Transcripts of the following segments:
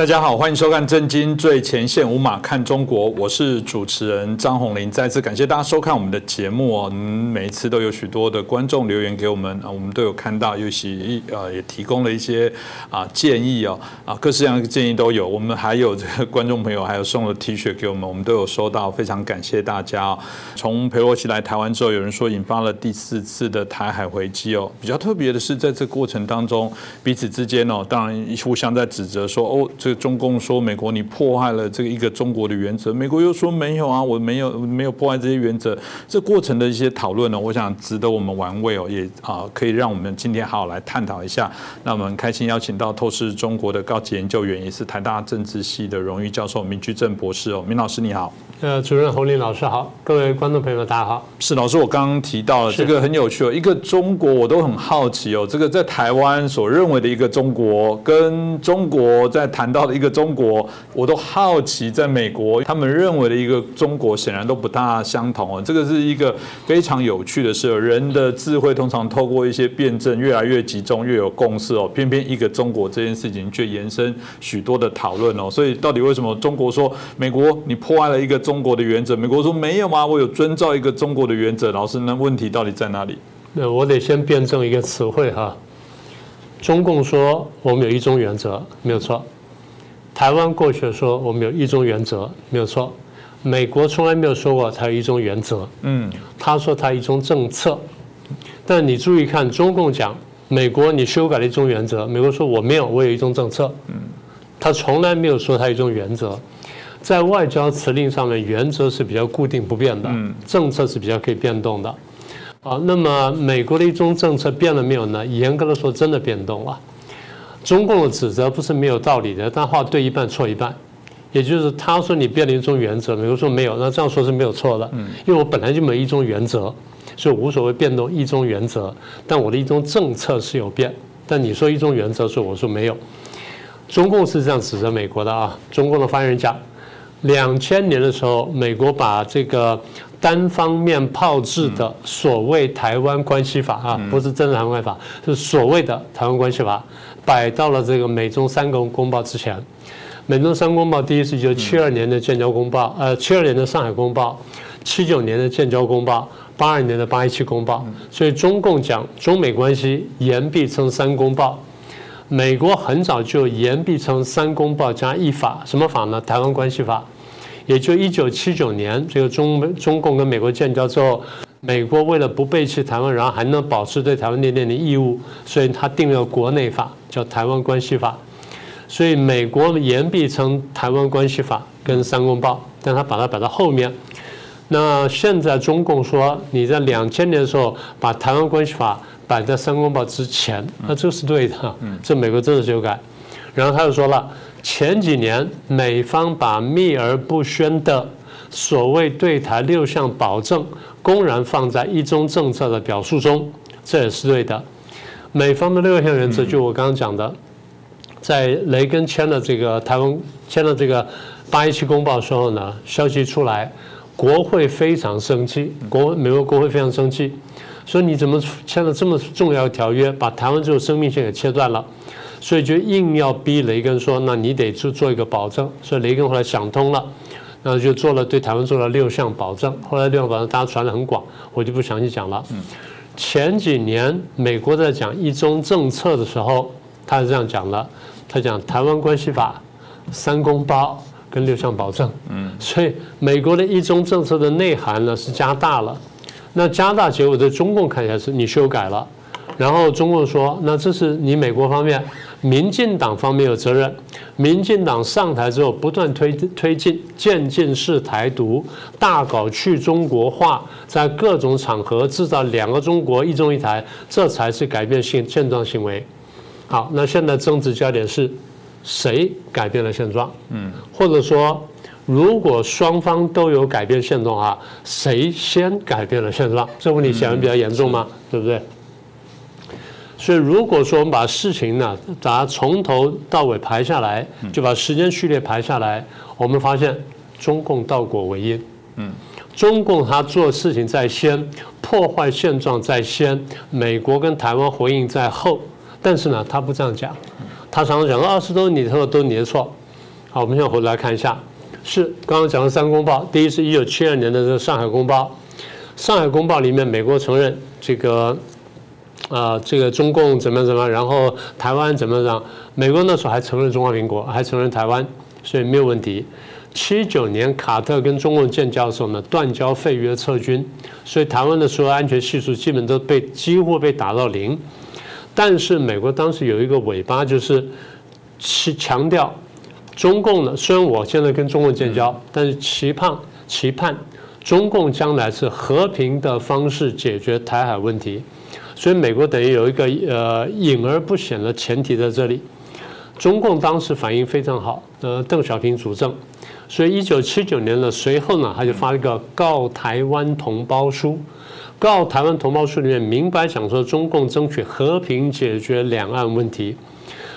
大家好，欢迎收看《震惊最前线》，无马看中国，我是主持人张宏林。再次感谢大家收看我们的节目哦。嗯，每一次都有许多的观众留言给我们啊，我们都有看到，尤其呃也提供了一些啊建议哦啊各式各样的建议都有。我们还有这个观众朋友还有送了 T 恤给我们，我们都有收到，非常感谢大家。从佩洛西来台湾之后，有人说引发了第四次的台海危机哦。比较特别的是，在这过程当中，彼此之间哦，当然互相在指责说哦这。中共说美国你破坏了这个一个中国的原则，美国又说没有啊，我没有没有破坏这些原则。这过程的一些讨论呢，我想值得我们玩味哦，也啊可以让我们今天好好来探讨一下。那我们开心邀请到透视中国的高级研究员，也是台大政治系的荣誉教授明居正博士哦，明老师你好。呃，主任侯林老师好，各位观众朋友大家好。是老师，我刚刚提到了这个很有趣哦，一个中国我都很好奇哦，这个在台湾所认为的一个中国，跟中国在谈到的一个中国，我都好奇，在美国他们认为的一个中国，显然都不大相同哦。这个是一个非常有趣的事，人的智慧通常透过一些辩证越来越集中，越有共识哦。偏偏一个中国这件事情却延伸许多的讨论哦。所以到底为什么中国说美国你破坏了一个？中国的原则，美国说没有吗？我有遵照一个中国的原则。老师，那问题到底在哪里？那我得先辩证一个词汇哈。中共说我们有一中原则，没有错。台湾过去说我们有一中原则，没有错。美国从来没有说过它有一中原则，嗯，他说他一中政策。但你注意看，中共讲美国你修改了一中原则，美国说我没有，我有一中政策，嗯，他从来没有说他一中原则。在外交辞令上面，原则是比较固定不变的，政策是比较可以变动的。啊，那么美国的一中政策变了没有呢？严格的说，真的变动了。中共的指责不是没有道理的，但话对一半错一半。也就是他说你变了一种原则，美国说没有，那这样说是没有错的。因为我本来就没有一中原则，所以无所谓变动一中原则。但我的一中政策是有变，但你说一中原则，所以我说没有。中共是这样指责美国的啊，中共的发言人讲。两千年的时候，美国把这个单方面炮制的所谓台湾关系法啊，不是真的台湾关系法，是所谓的台湾关系法，摆到了这个美中三公公报之前。美中三公报第一次就七二年的建交公报，呃，七二年的上海公报，七九年的建交公报，八二年的八一七公报。所以中共讲中美关系言必称三公报。美国很早就言必称三公报加一法，什么法呢？台湾关系法。也就一九七九年，这个中中共跟美国建交之后，美国为了不背弃台湾，然后还能保持对台湾那边的义务，所以他定了国内法，叫台湾关系法。所以美国言必称台湾关系法跟三公报，但他把它摆到后面。那现在中共说你在两千年的时候把台湾关系法。摆在三公报之前，那这是对的，这美国真的修改。然后他又说了，前几年美方把秘而不宣的所谓对台六项保证公然放在一中政策的表述中，这也是对的。美方的六项原则，就我刚刚讲的，在雷根签了这个台湾签了这个八一七公报的时候呢，消息出来，国会非常生气，国美国国会非常生气。说你怎么签了这么重要的条约，把台湾这种生命线给切断了？所以就硬要逼雷根说，那你得去做一个保证。所以雷根后来想通了，然后就做了对台湾做了六项保证。后来六项保证大家传的很广，我就不详细讲了。前几年美国在讲一中政策的时候，他是这样讲的：他讲台湾关系法、三公报跟六项保证。嗯，所以美国的一中政策的内涵呢是加大了。那加大结果在中共看起来是你修改了，然后中共说，那这是你美国方面，民进党方面有责任。民进党上台之后不断推推进渐进式台独，大搞去中国化，在各种场合制造两个中国一中一台，这才是改变性现状行为。好，那现在争执焦点是谁改变了现状？嗯，或者说。如果双方都有改变现状啊，谁先改变了现状？这问题显然比较严重嘛？对不对？所以如果说我们把事情呢，把它从头到尾排下来，就把时间序列排下来，我们发现中共倒果为因。嗯，中共他做事情在先，破坏现状在先，美国跟台湾回应在后。但是呢，他不这样讲，他常常讲说啊，是都是你的错，都是你的错。好，我们现在回来看一下，是刚刚讲的三公报，第一是一九七二年的这个上海公报，上海公报里面美国承认这个。啊，这个中共怎么怎么，然后台湾怎么怎么？美国那时候还承认中华民国，还承认台湾，所以没有问题。七九年卡特跟中共建交的时候呢，断交废约撤军，所以台湾的所有安全系数基本都被几乎被打到零。但是美国当时有一个尾巴，就是期强调中共呢，虽然我现在跟中共建交，但是期盼期盼中共将来是和平的方式解决台海问题。所以美国等于有一个呃隐而不显的前提在这里，中共当时反应非常好，呃邓小平主政，所以一九七九年呢，随后呢他就发了一个告台湾同胞书，告台湾同胞书里面明白讲说中共争取和平解决两岸问题，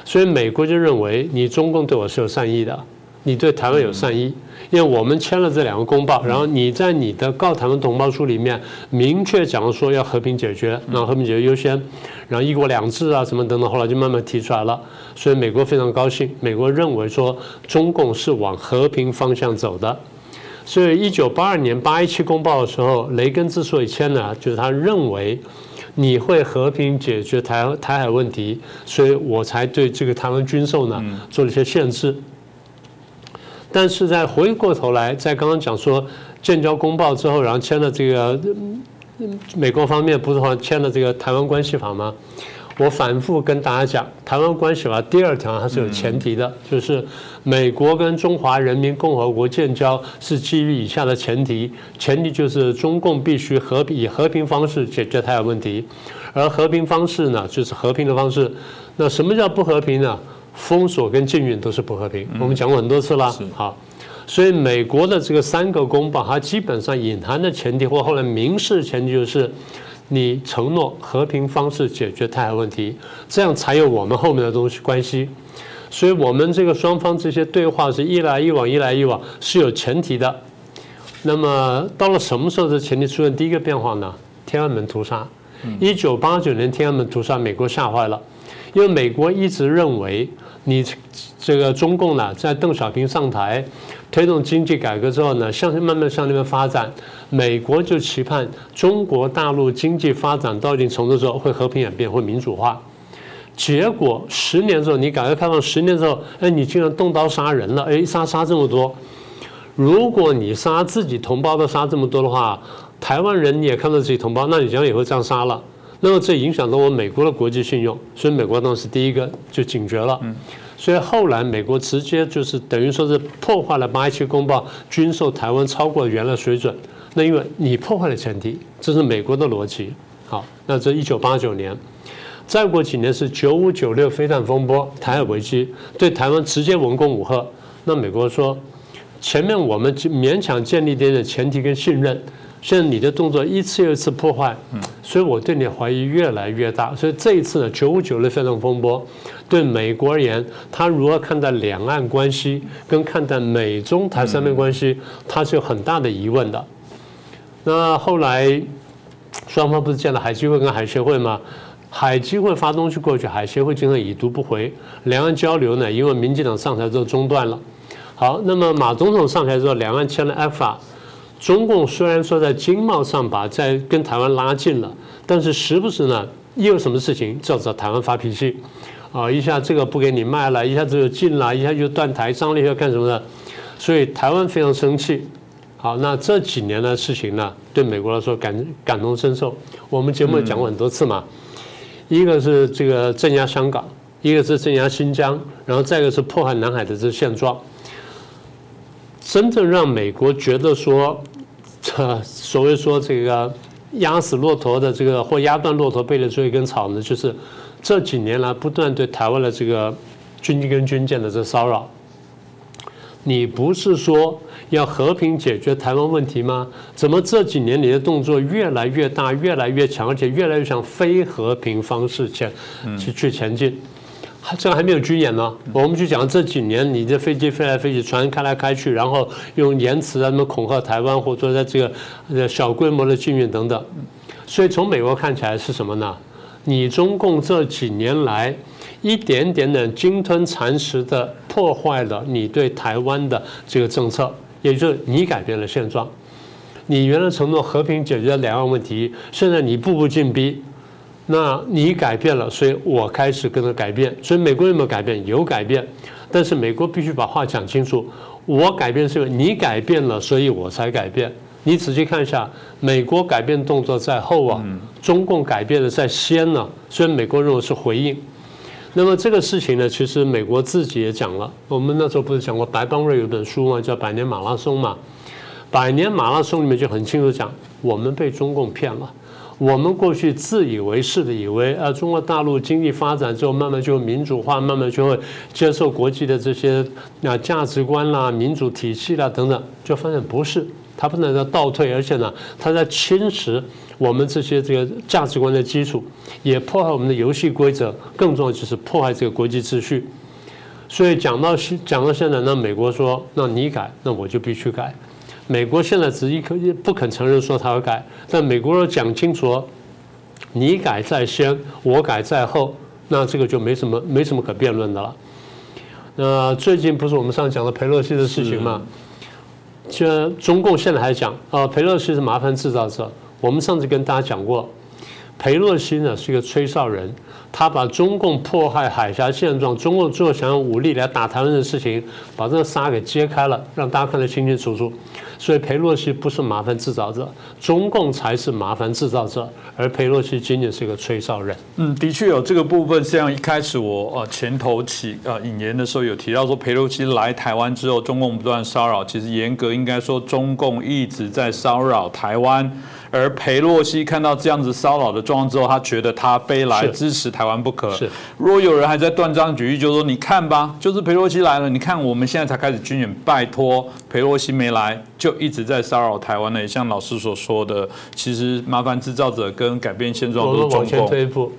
所以美国就认为你中共对我是有善意的。你对台湾有善意，因为我们签了这两个公报，然后你在你的告台湾同胞书里面明确讲说要和平解决，然后和平解决优先，然后一国两制啊什么等等，后来就慢慢提出来了。所以美国非常高兴，美国认为说中共是往和平方向走的。所以一九八二年八一七公报的时候，雷根之所以签呢，就是他认为你会和平解决台台海问题，所以我才对这个台湾军售呢做了一些限制。但是在回过头来，在刚刚讲说建交公报之后，然后签了这个美国方面不是说签了这个台湾关系法吗？我反复跟大家讲，台湾关系法第二条它是有前提的，就是美国跟中华人民共和国建交是基于以下的前提，前提就是中共必须和平以和平方式解决台湾问题，而和平方式呢，就是和平的方式。那什么叫不和平呢？封锁跟禁运都是不和平，我们讲过很多次了。好，所以美国的这个三个公报，它基本上隐含的前提或后来明示前提就是，你承诺和平方式解决台海问题，这样才有我们后面的东西关系。所以我们这个双方这些对话是一来一往，一来一往是有前提的。那么到了什么时候这前提出现第一个变化呢？天安门屠杀，一九八九年天安门屠杀，美国吓坏了，因为美国一直认为。你这个中共呢，在邓小平上台推动经济改革之后呢，向慢慢向那边发展，美国就期盼中国大陆经济发展到一定程度之后会和平演变，会民主化。结果十年之后，你改革开放十年之后，哎，你竟然动刀杀人了，哎，杀杀这么多。如果你杀自己同胞都杀这么多的话，台湾人你也看到自己同胞，那你将来也会这样杀了。那么这影响到我美国的国际信用，所以美国当时第一个就警觉了。所以后来美国直接就是等于说是破坏了八一七公报，军售台湾超过原来水准。那因为你破坏了前提，这是美国的逻辑。好，那这一九八九年，再过几年是九五九六飞弹风波，台海危机对台湾直接文攻武吓。那美国说，前面我们勉强建立点点前提跟信任。现在你的动作一次又一次破坏，所以我对你怀疑越来越大。所以这一次呢，九五九的非常风波，对美国而言，他如何看待两岸关系，跟看待美中台三边关系，他是有很大的疑问的。那后来双方不是建了海基会跟海协会吗？海基会发东西过去，海协会经常已读不回，两岸交流呢，因为民进党上台之后中断了。好，那么马总统上台之后，两岸签了 FTA。中共虽然说在经贸上把在跟台湾拉近了，但是时不时呢，一有什么事情就找台湾发脾气，啊，一下这个不给你卖了，一下子又禁了，一下就断台商了要干什么的，所以台湾非常生气。好，那这几年的事情呢，对美国来说感感同身受。我们节目讲过很多次嘛，一个是这个镇压香港，一个是镇压新疆，然后再一个是破坏南海的这现状。真正让美国觉得说。这所谓说这个压死骆驼的这个或压断骆驼背的最后一根草呢，就是这几年来不断对台湾的这个军机跟军舰的这骚扰。你不是说要和平解决台湾问题吗？怎么这几年你的动作越来越大、越来越强，而且越来越向非和平方式前去去前进？这个还没有军演呢，我们就讲这几年你这飞机飞来飞去，船开来开去，然后用言辞啊什么恐吓台湾，或者说在这个呃小规模的禁运等等。所以从美国看起来是什么呢？你中共这几年来一点点的鲸吞蚕食的破坏了你对台湾的这个政策，也就是你改变了现状。你原来承诺和平解决两岸问题，现在你步步进逼，那你改变了，所以我开始跟着改变。所以美国有没有改变？有改变，但是美国必须把话讲清楚。我改变是因为你改变了，所以我才改变。你仔细看一下，美国改变动作在后啊，中共改变的在先呢。所以美国认为是回应。那么这个事情呢，其实美国自己也讲了。我们那时候不是讲过白邦瑞有本书吗？叫《百年马拉松》嘛。百年马拉松里面就很清楚讲，我们被中共骗了。我们过去自以为是的以为，啊，中国大陆经济发展之后，慢慢就民主化，慢慢就会接受国际的这些啊价值观啦、民主体系啦等等，就发现不是，它不能在倒退，而且呢，它在侵蚀我们这些这个价值观的基础，也破坏我们的游戏规则，更重要就是破坏这个国际秩序。所以讲到现讲到现在，那美国说，那你改，那我就必须改。美国现在只一颗不肯承认说他要改，但美国要讲清楚，你改在先，我改在后，那这个就没什么没什么可辩论的了。那最近不是我们上讲的佩洛西的事情吗？这中共现在还讲啊，佩洛西是麻烦制造者。我们上次跟大家讲过，佩洛西呢是一个吹哨人。他把中共迫害海峡现状，中共最后想用武力来打台湾的事情，把这个沙给揭开了，让大家看得清清楚楚。所以佩洛西不是麻烦制造者，中共才是麻烦制造者，而佩洛西仅仅是一个吹哨人。嗯，的确有这个部分。像一开始我呃前头起呃引言的时候有提到说，佩洛西来台湾之后，中共不断骚扰。其实严格应该说，中共一直在骚扰台湾。而裴洛西看到这样子骚扰的状况之后，他觉得他非来支持台湾不可。是，如果有人还在断章取义，就说你看吧，就是裴洛西来了，你看我们现在才开始军演，拜托裴洛西没来，就一直在骚扰台湾呢。像老师所说的，其实麻烦制造者跟改变现状都是中共。往前推一步，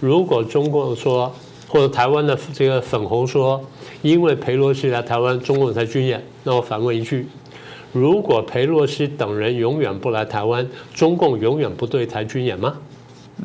如果中共说，或者台湾的这个粉红说，因为裴洛西来台湾，中共才军演，那我反问一句。如果裴洛西等人永远不来台湾，中共永远不对台军演吗？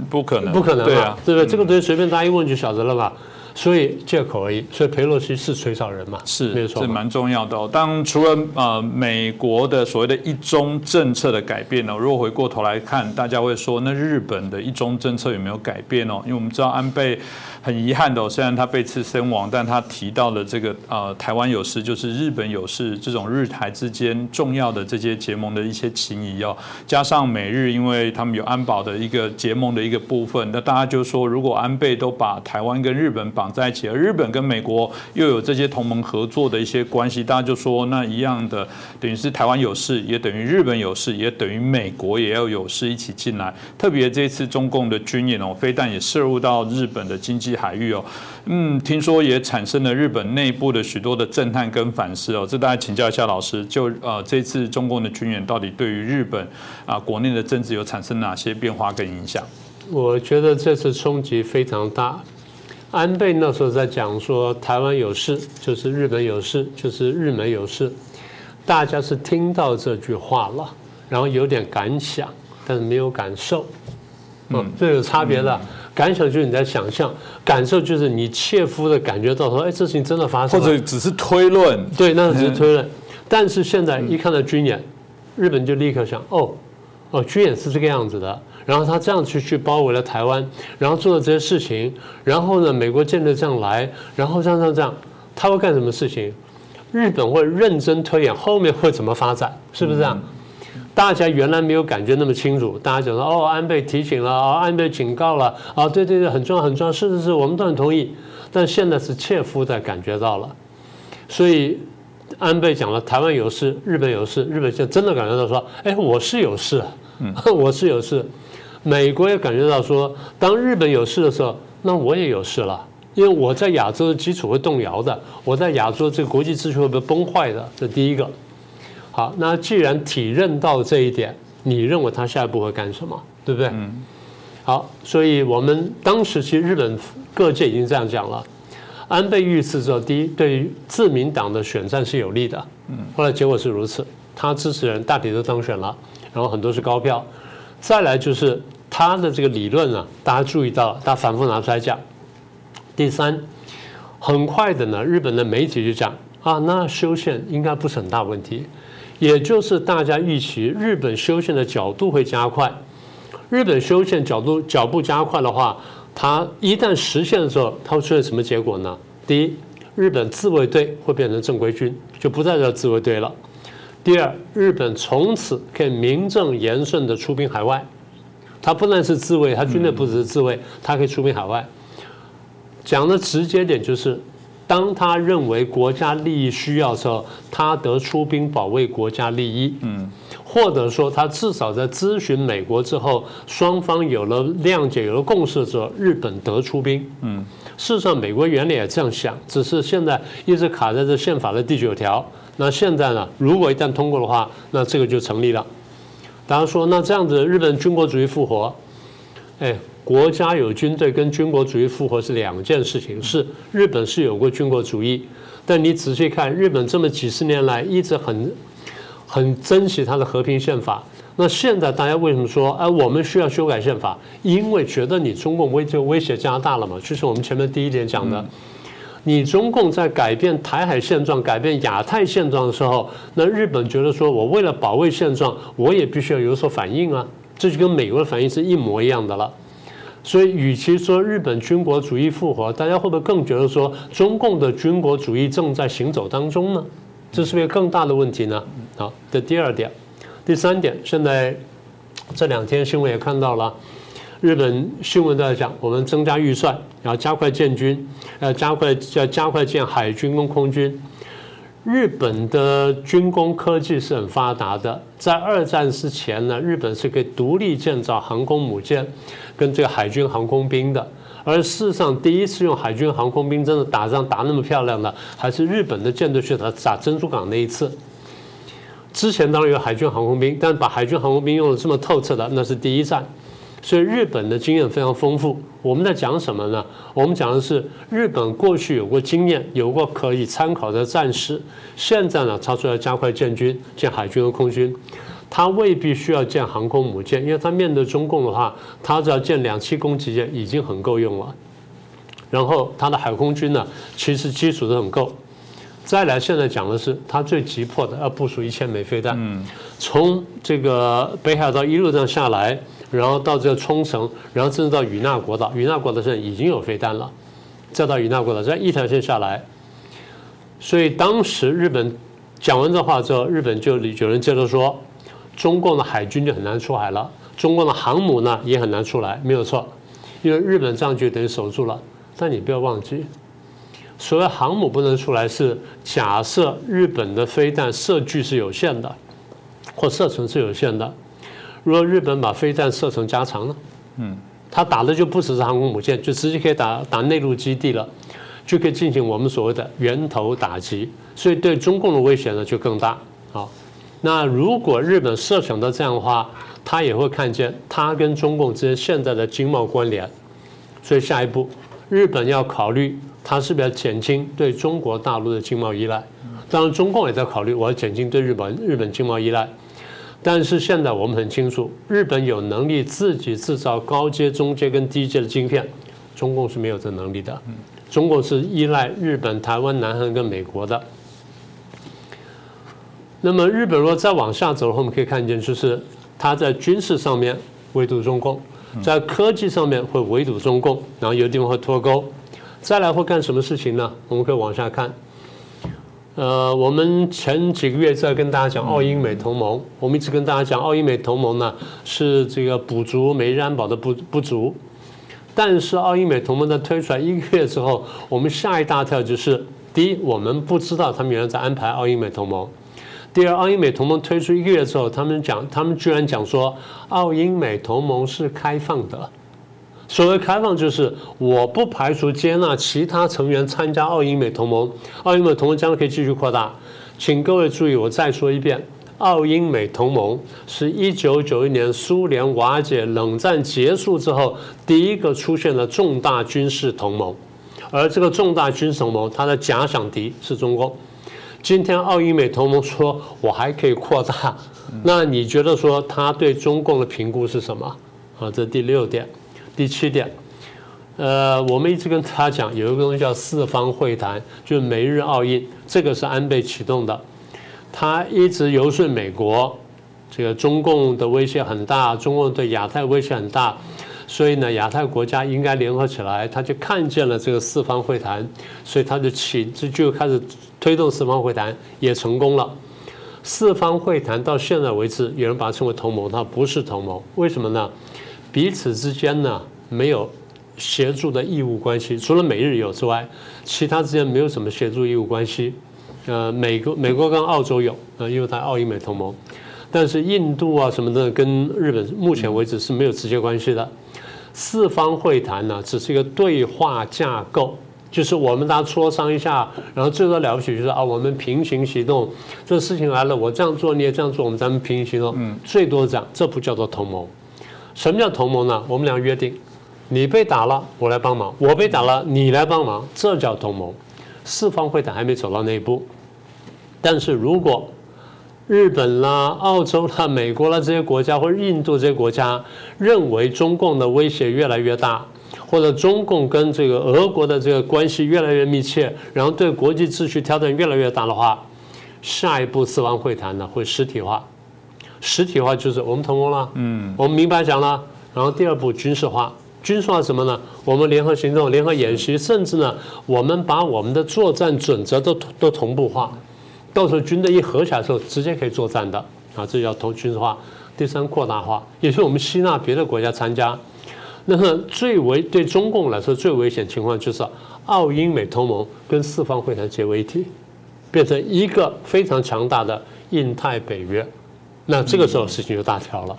不可能，不可能对啊，对不对？这个东西随便大家一问就晓得了吧？所以借口而已。所以裴洛西是水草人嘛？是，没错，这蛮重要的哦。当除了呃美国的所谓的一中政策的改变呢，如果回过头来看，大家会说，那日本的一中政策有没有改变哦？因为我们知道安倍。很遗憾的，虽然他被刺身亡，但他提到了这个呃台湾有事，就是日本有事，这种日台之间重要的这些结盟的一些情谊哦，加上美日，因为他们有安保的一个结盟的一个部分，那大家就说，如果安倍都把台湾跟日本绑在一起，而日本跟美国又有这些同盟合作的一些关系，大家就说那一样的，等于是台湾有事，也等于日本有事，也等于美国也要有事一起进来。特别这次中共的军演哦，非但也涉入到日本的经济。海域哦，嗯，听说也产生了日本内部的许多的震撼跟反思哦，这大家请教一下老师，就呃这次中共的军演到底对于日本啊国内的政治有产生哪些变化跟影响？我觉得这次冲击非常大。安倍那时候在讲说台湾有事，就是日本有事，就是日美有事，大家是听到这句话了，然后有点感想，但是没有感受，嗯，这有差别的。感想就是你在想象，感受就是你切肤的感觉到说，哎，这事情真的发生了，或者只是推论，对，那只是推论。但是现在一看到军演，日本就立刻想，哦，哦，军演是这个样子的，然后他这样去去包围了台湾，然后做了这些事情，然后呢，美国舰队这样来，然后这样这样这样，他会干什么事情？日本会认真推演后面会怎么发展，是不是这样？大家原来没有感觉那么清楚，大家讲说哦，安倍提醒了，哦，安倍警告了，啊，对对对，很重要很重要，是是是，我们都很同意。但现在是切肤的感觉到了，所以安倍讲了，台湾有事，日本有事，日本现在真的感觉到说，哎，我是有事，嗯，我是有事。美国也感觉到说，当日本有事的时候，那我也有事了，因为我在亚洲的基础会动摇的，我在亚洲这个国际秩序会被崩坏的，这第一个。好，那既然体认到这一点，你认为他下一步会干什么？对不对？嗯。好，所以我们当时其实日本各界已经这样讲了。安倍遇刺之后，第一，对于自民党的选战是有利的。嗯。后来结果是如此，他支持人大体都当选了，然后很多是高票。再来就是他的这个理论啊，大家注意到，他反复拿出来讲。第三，很快的呢，日本的媒体就讲啊，那修宪应该不是很大问题，也就是大家预期日本修宪的角度会加快。日本修宪角度脚步加快的话，它一旦实现的时候，它会出现什么结果呢？第一，日本自卫队会变成正规军，就不再叫自卫队了。第二，日本从此可以名正言顺的出兵海外。它不但是自卫，他军队不只是自卫，他可以出兵海外。讲的直接点就是，当他认为国家利益需要的时候，他得出兵保卫国家利益。嗯，或者说他至少在咨询美国之后，双方有了谅解、有了共识之后，日本得出兵。嗯，事实上，美国原来也这样想，只是现在一直卡在这宪法的第九条。那现在呢？如果一旦通过的话，那这个就成立了。大家说，那这样子，日本军国主义复活，哎，国家有军队跟军国主义复活是两件事情。是日本是有过军国主义，但你仔细看，日本这么几十年来一直很很珍惜它的和平宪法。那现在大家为什么说，哎，我们需要修改宪法？因为觉得你中共威就威胁加拿大了嘛？就是我们前面第一点讲的。你中共在改变台海现状、改变亚太现状的时候，那日本觉得说，我为了保卫现状，我也必须要有所反应啊，这就跟美国的反应是一模一样的了。所以，与其说日本军国主义复活，大家会不会更觉得说，中共的军国主义正在行走当中呢？这是不是更大的问题呢？好，这第二点，第三点，现在这两天新闻也看到了。日本新闻都在讲，我们增加预算，然后加快建军，要加快要加快建海军跟空军。日本的军工科技是很发达的，在二战之前呢，日本是可以独立建造航空母舰跟这个海军航空兵的。而事实上，第一次用海军航空兵真的打仗打那么漂亮的，还是日本的舰队去打打珍珠港那一次。之前当然有海军航空兵，但把海军航空兵用的这么透彻的，那是第一战。所以日本的经验非常丰富。我们在讲什么呢？我们讲的是日本过去有过经验，有过可以参考的战士。现在呢，他说要加快建军、建海军和空军，他未必需要建航空母舰，因为他面对中共的话，他只要建两栖攻击舰已经很够用了。然后他的海空军呢，其实基础都很够。再来，现在讲的是他最急迫的要部署一千枚飞弹，从这个北海道一路这样下来。然后到这个冲绳，然后甚至到与那国岛，与那国岛上已经有飞弹了，再到与那国岛，这样一条线下来。所以当时日本讲完这话之后，日本就有人接着说，中共的海军就很难出海了，中共的航母呢也很难出来，没有错，因为日本这样就等于守住了。但你不要忘记，所谓航母不能出来，是假设日本的飞弹射距是有限的，或射程是有限的。如果日本把飞弹射程加长呢？嗯，他打的就不只是航空母舰，就直接可以打打内陆基地了，就可以进行我们所谓的源头打击，所以对中共的威胁呢就更大。好，那如果日本设想到这样的话，他也会看见他跟中共之间现在的经贸关联，所以下一步日本要考虑他是不是要减轻对中国大陆的经贸依赖，当然中共也在考虑我要减轻对日本日本经贸依赖。但是现在我们很清楚，日本有能力自己制造高阶、中阶跟低阶的晶片，中共是没有这能力的。中共是依赖日本、台湾、南韩跟美国的。那么日本如果再往下走的话，我们可以看见，就是它在军事上面围堵中共，在科技上面会围堵中共，然后有地方会脱钩。再来会干什么事情呢？我们可以往下看。呃，我们前几个月在跟大家讲澳英美同盟，我们一直跟大家讲澳英美同盟呢是这个补足美日安保的不不足，但是澳英美同盟在推出来一个月之后，我们下一大跳就是：第一，我们不知道他们原来在安排澳英美同盟；第二，澳英美同盟推出一个月之后，他们讲，他们居然讲说澳英美同盟是开放的。所谓开放，就是我不排除接纳其他成员参加澳英美同盟，澳英美同盟将来可以继续扩大。请各位注意，我再说一遍，澳英美同盟是一九九一年苏联瓦解、冷战结束之后第一个出现的重大军事同盟，而这个重大军事同盟，它的假想敌是中国。今天澳英美同盟说我还可以扩大，那你觉得说他对中共的评估是什么？啊，这第六点。第七点，呃，我们一直跟他讲，有一个东西叫四方会谈，就是美日澳印，这个是安倍启动的，他一直游说美国，这个中共的威胁很大，中共对亚太威胁很大，所以呢，亚太国家应该联合起来，他就看见了这个四方会谈，所以他就起这就开始推动四方会谈，也成功了。四方会谈到现在为止，有人把它称为同盟，它不是同盟，为什么呢？彼此之间呢没有协助的义务关系，除了美日有之外，其他之间没有什么协助义务关系。呃，美国美国跟澳洲有，呃，因为它澳英美同盟，但是印度啊什么的跟日本目前为止是没有直接关系的。四方会谈呢，只是一个对话架构。就是我们大家磋商一下，然后最多了不起就是啊，我们平行行动，这事情来了，我这样做你也这样做，我们咱们平行行动，嗯，最多这样，这不叫做同盟。什么叫同盟呢？我们俩约定，你被打了，我来帮忙；我被打了，你来帮忙，这叫同盟。四方会谈还没走到那一步，但是如果日本啦、澳洲啦、美国啦这些国家，或者印度这些国家认为中共的威胁越来越大。或者中共跟这个俄国的这个关系越来越密切，然后对国际秩序挑战越来越大的话，下一步四方会谈呢会实体化，实体化就是我们成功了，嗯，我们明白讲了，然后第二步军事化，军事化什么呢？我们联合行动、联合演习，甚至呢，我们把我们的作战准则都都同步化，到时候军队一合起来的时候，直接可以作战的啊，这叫同军事化。第三，扩大化，也是我们吸纳别的国家参加。那么最危对中共来说最危险情况就是澳英美同盟跟四方会谈结为一体，变成一个非常强大的印太北约，那这个时候事情就大条了。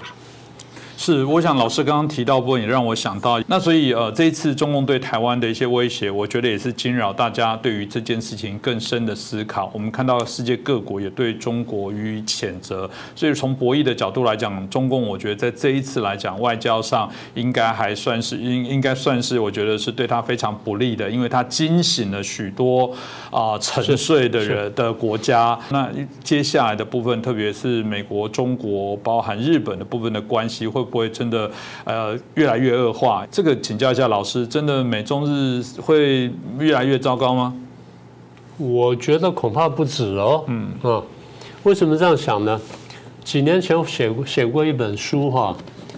是，我想老师刚刚提到部分也让我想到，那所以呃，这一次中共对台湾的一些威胁，我觉得也是惊扰大家对于这件事情更深的思考。我们看到世界各国也对中国予以谴责，所以从博弈的角度来讲，中共我觉得在这一次来讲，外交上应该还算是应应该算是我觉得是对他非常不利的，因为他惊醒了许多啊沉睡的人的国家。那接下来的部分，特别是美国、中国，包含日本的部分的关系会。不会真的呃越来越恶化？这个请教一下老师，真的美中日会越来越糟糕吗？我觉得恐怕不止哦。嗯啊，为什么这样想呢？几年前我写过写过一本书哈，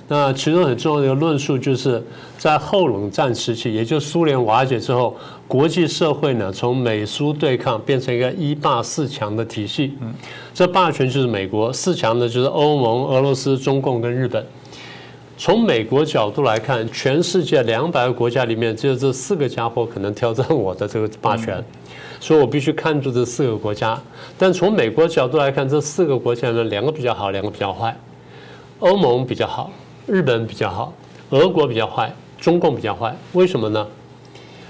那其中很重要的一个论述就是在后冷战时期，也就苏联瓦解之后，国际社会呢从美苏对抗变成一个一霸四强的体系。嗯，这霸权就是美国，四强呢就是欧盟、俄罗斯、中共跟日本。从美国角度来看，全世界两百个国家里面，只有这四个家伙可能挑战我的这个霸权，所以我必须看住这四个国家。但从美国角度来看，这四个国家呢，两个比较好，两个比较坏。欧盟比较好，日本比较好，俄国比较坏，中共比较坏。为什么呢？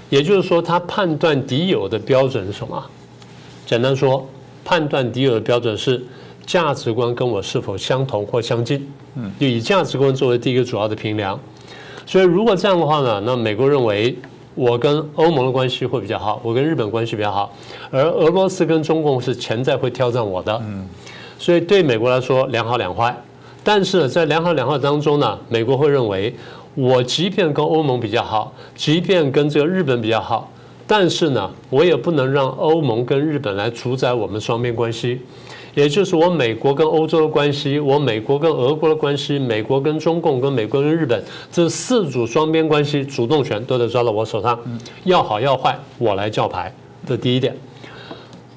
也就是说，他判断敌友的标准是什么？简单说，判断敌友的标准是。价值观跟我是否相同或相近？嗯，就以价值观作为第一个主要的评量。所以如果这样的话呢，那美国认为我跟欧盟的关系会比较好，我跟日本关系比较好，而俄罗斯跟中共是潜在会挑战我的。嗯，所以对美国来说两好两坏。但是在两好两坏当中呢，美国会认为我即便跟欧盟比较好，即便跟这个日本比较好，但是呢，我也不能让欧盟跟日本来主宰我们双边关系。也就是我美国跟欧洲的关系，我美国跟俄国的关系，美国跟中共跟美国跟日本这四组双边关系主动权都得抓到我手上，要好要坏我来叫牌，这第一点。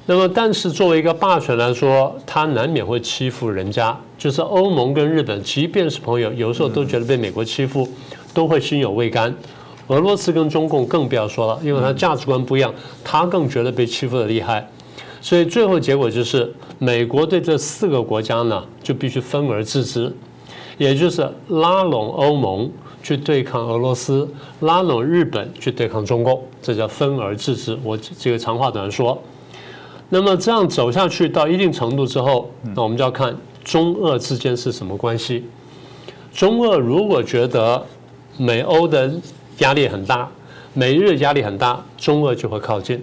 那么，但是作为一个霸权来说，他难免会欺负人家。就是欧盟跟日本，即便是朋友，有时候都觉得被美国欺负，都会心有未甘。俄罗斯跟中共更不要说了，因为他价值观不一样，他更觉得被欺负的厉害。所以最后结果就是，美国对这四个国家呢，就必须分而治之，也就是拉拢欧盟去对抗俄罗斯，拉拢日本去对抗中共，这叫分而治之。我这个长话短说。那么这样走下去到一定程度之后，那我们就要看中俄之间是什么关系。中俄如果觉得美欧的压力很大，美日压力很大，中俄就会靠近。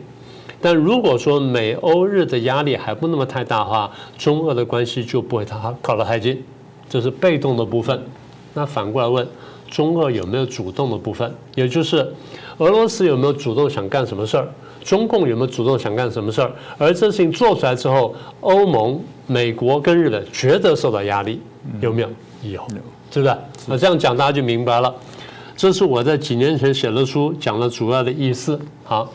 但如果说美欧日的压力还不那么太大的话，中俄的关系就不会太靠得太近，这是被动的部分。那反过来问，中俄有没有主动的部分？也就是俄罗斯有没有主动想干什么事儿？中共有没有主动想干什么事儿？而这事情做出来之后，欧盟、美国跟日本觉得受到压力，有没有？有，对不对？那这样讲大家就明白了。这是我在几年前写的书讲的主要的意思。好，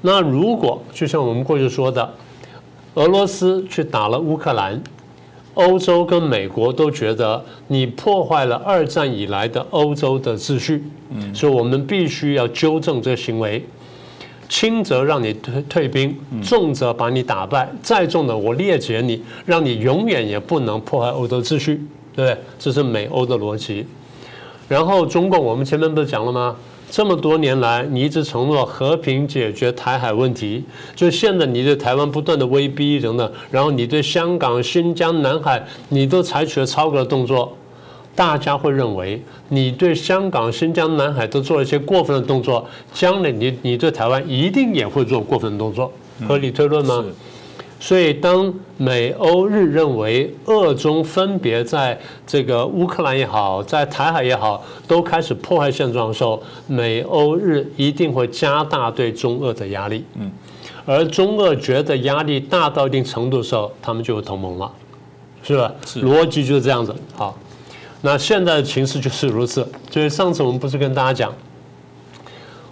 那如果就像我们过去说的，俄罗斯去打了乌克兰。欧洲跟美国都觉得你破坏了二战以来的欧洲的秩序，嗯，所以我们必须要纠正这个行为，轻则让你退退兵，重则把你打败，再重的我列解你，让你永远也不能破坏欧洲秩序，对不对？这是美欧的逻辑。然后中共，我们前面不是讲了吗？这么多年来，你一直承诺和平解决台海问题，就现在你对台湾不断的威逼等等，然后你对香港、新疆、南海，你都采取了超格的动作，大家会认为你对香港、新疆、南海都做了一些过分的动作，将来你你对台湾一定也会做过分的动作，合理推论吗？所以，当美欧日认为俄中分别在这个乌克兰也好，在台海也好，都开始破坏现状的时候，美欧日一定会加大对中俄的压力。嗯，而中俄觉得压力大到一定程度的时候，他们就有同盟了，是吧？是逻辑就是这样子。好，那现在的情势就是如此。所以上次我们不是跟大家讲，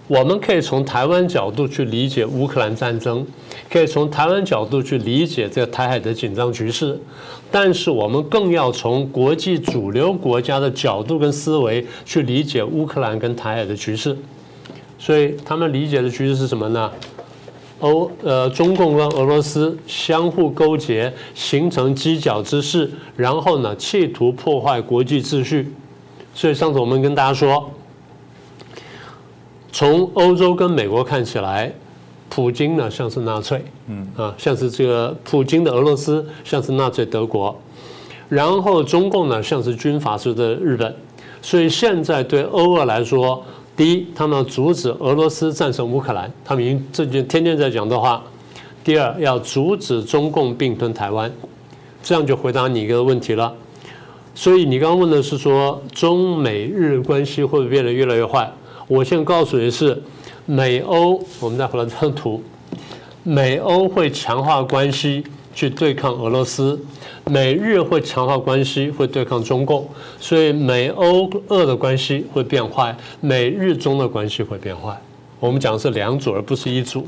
我们可以从台湾角度去理解乌克兰战争。可以从台湾角度去理解这个台海的紧张局势，但是我们更要从国际主流国家的角度跟思维去理解乌克兰跟台海的局势。所以他们理解的局势是什么呢？欧呃，中共跟俄罗斯相互勾结，形成犄角之势，然后呢，企图破坏国际秩序。所以上次我们跟大家说，从欧洲跟美国看起来。普京呢像是纳粹，嗯啊，像是这个普京的俄罗斯像是纳粹德国，然后中共呢像是军阀式的日本，所以现在对欧俄来说，第一，他们要阻止俄罗斯战胜乌克兰，他们已经这就天天在讲的话；第二，要阻止中共并吞台湾，这样就回答你一个问题了。所以你刚刚问的是说中美日关系会不会变得越来越坏？我现在告诉你是。美欧，我们再回来这张图，美欧会强化关系去对抗俄罗斯，美日会强化关系会对抗中共，所以美欧俄的关系会变坏，美日中的关系会变坏。我们讲的是两组，而不是一组。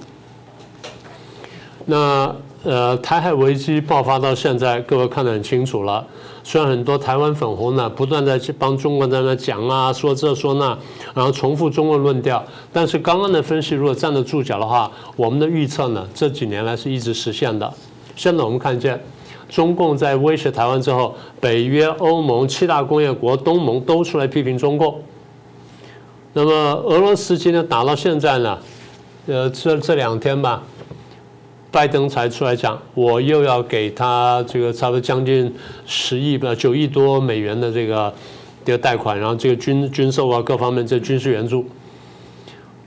那呃，台海危机爆发到现在，各位看得很清楚了。虽然很多台湾粉红呢不断在帮中国在那讲啊，说这说那，然后重复中国论调，但是刚刚的分析如果站得住脚的话，我们的预测呢这几年来是一直实现的。现在我们看见，中共在威胁台湾之后，北约、欧盟、七大工业国、东盟都出来批评中共。那么俄罗斯今天打到现在呢，呃，这这两天吧。拜登才出来讲，我又要给他这个差不多将近十亿吧，九亿多美元的这个这个贷款，然后这个军军售啊各方面这军事援助。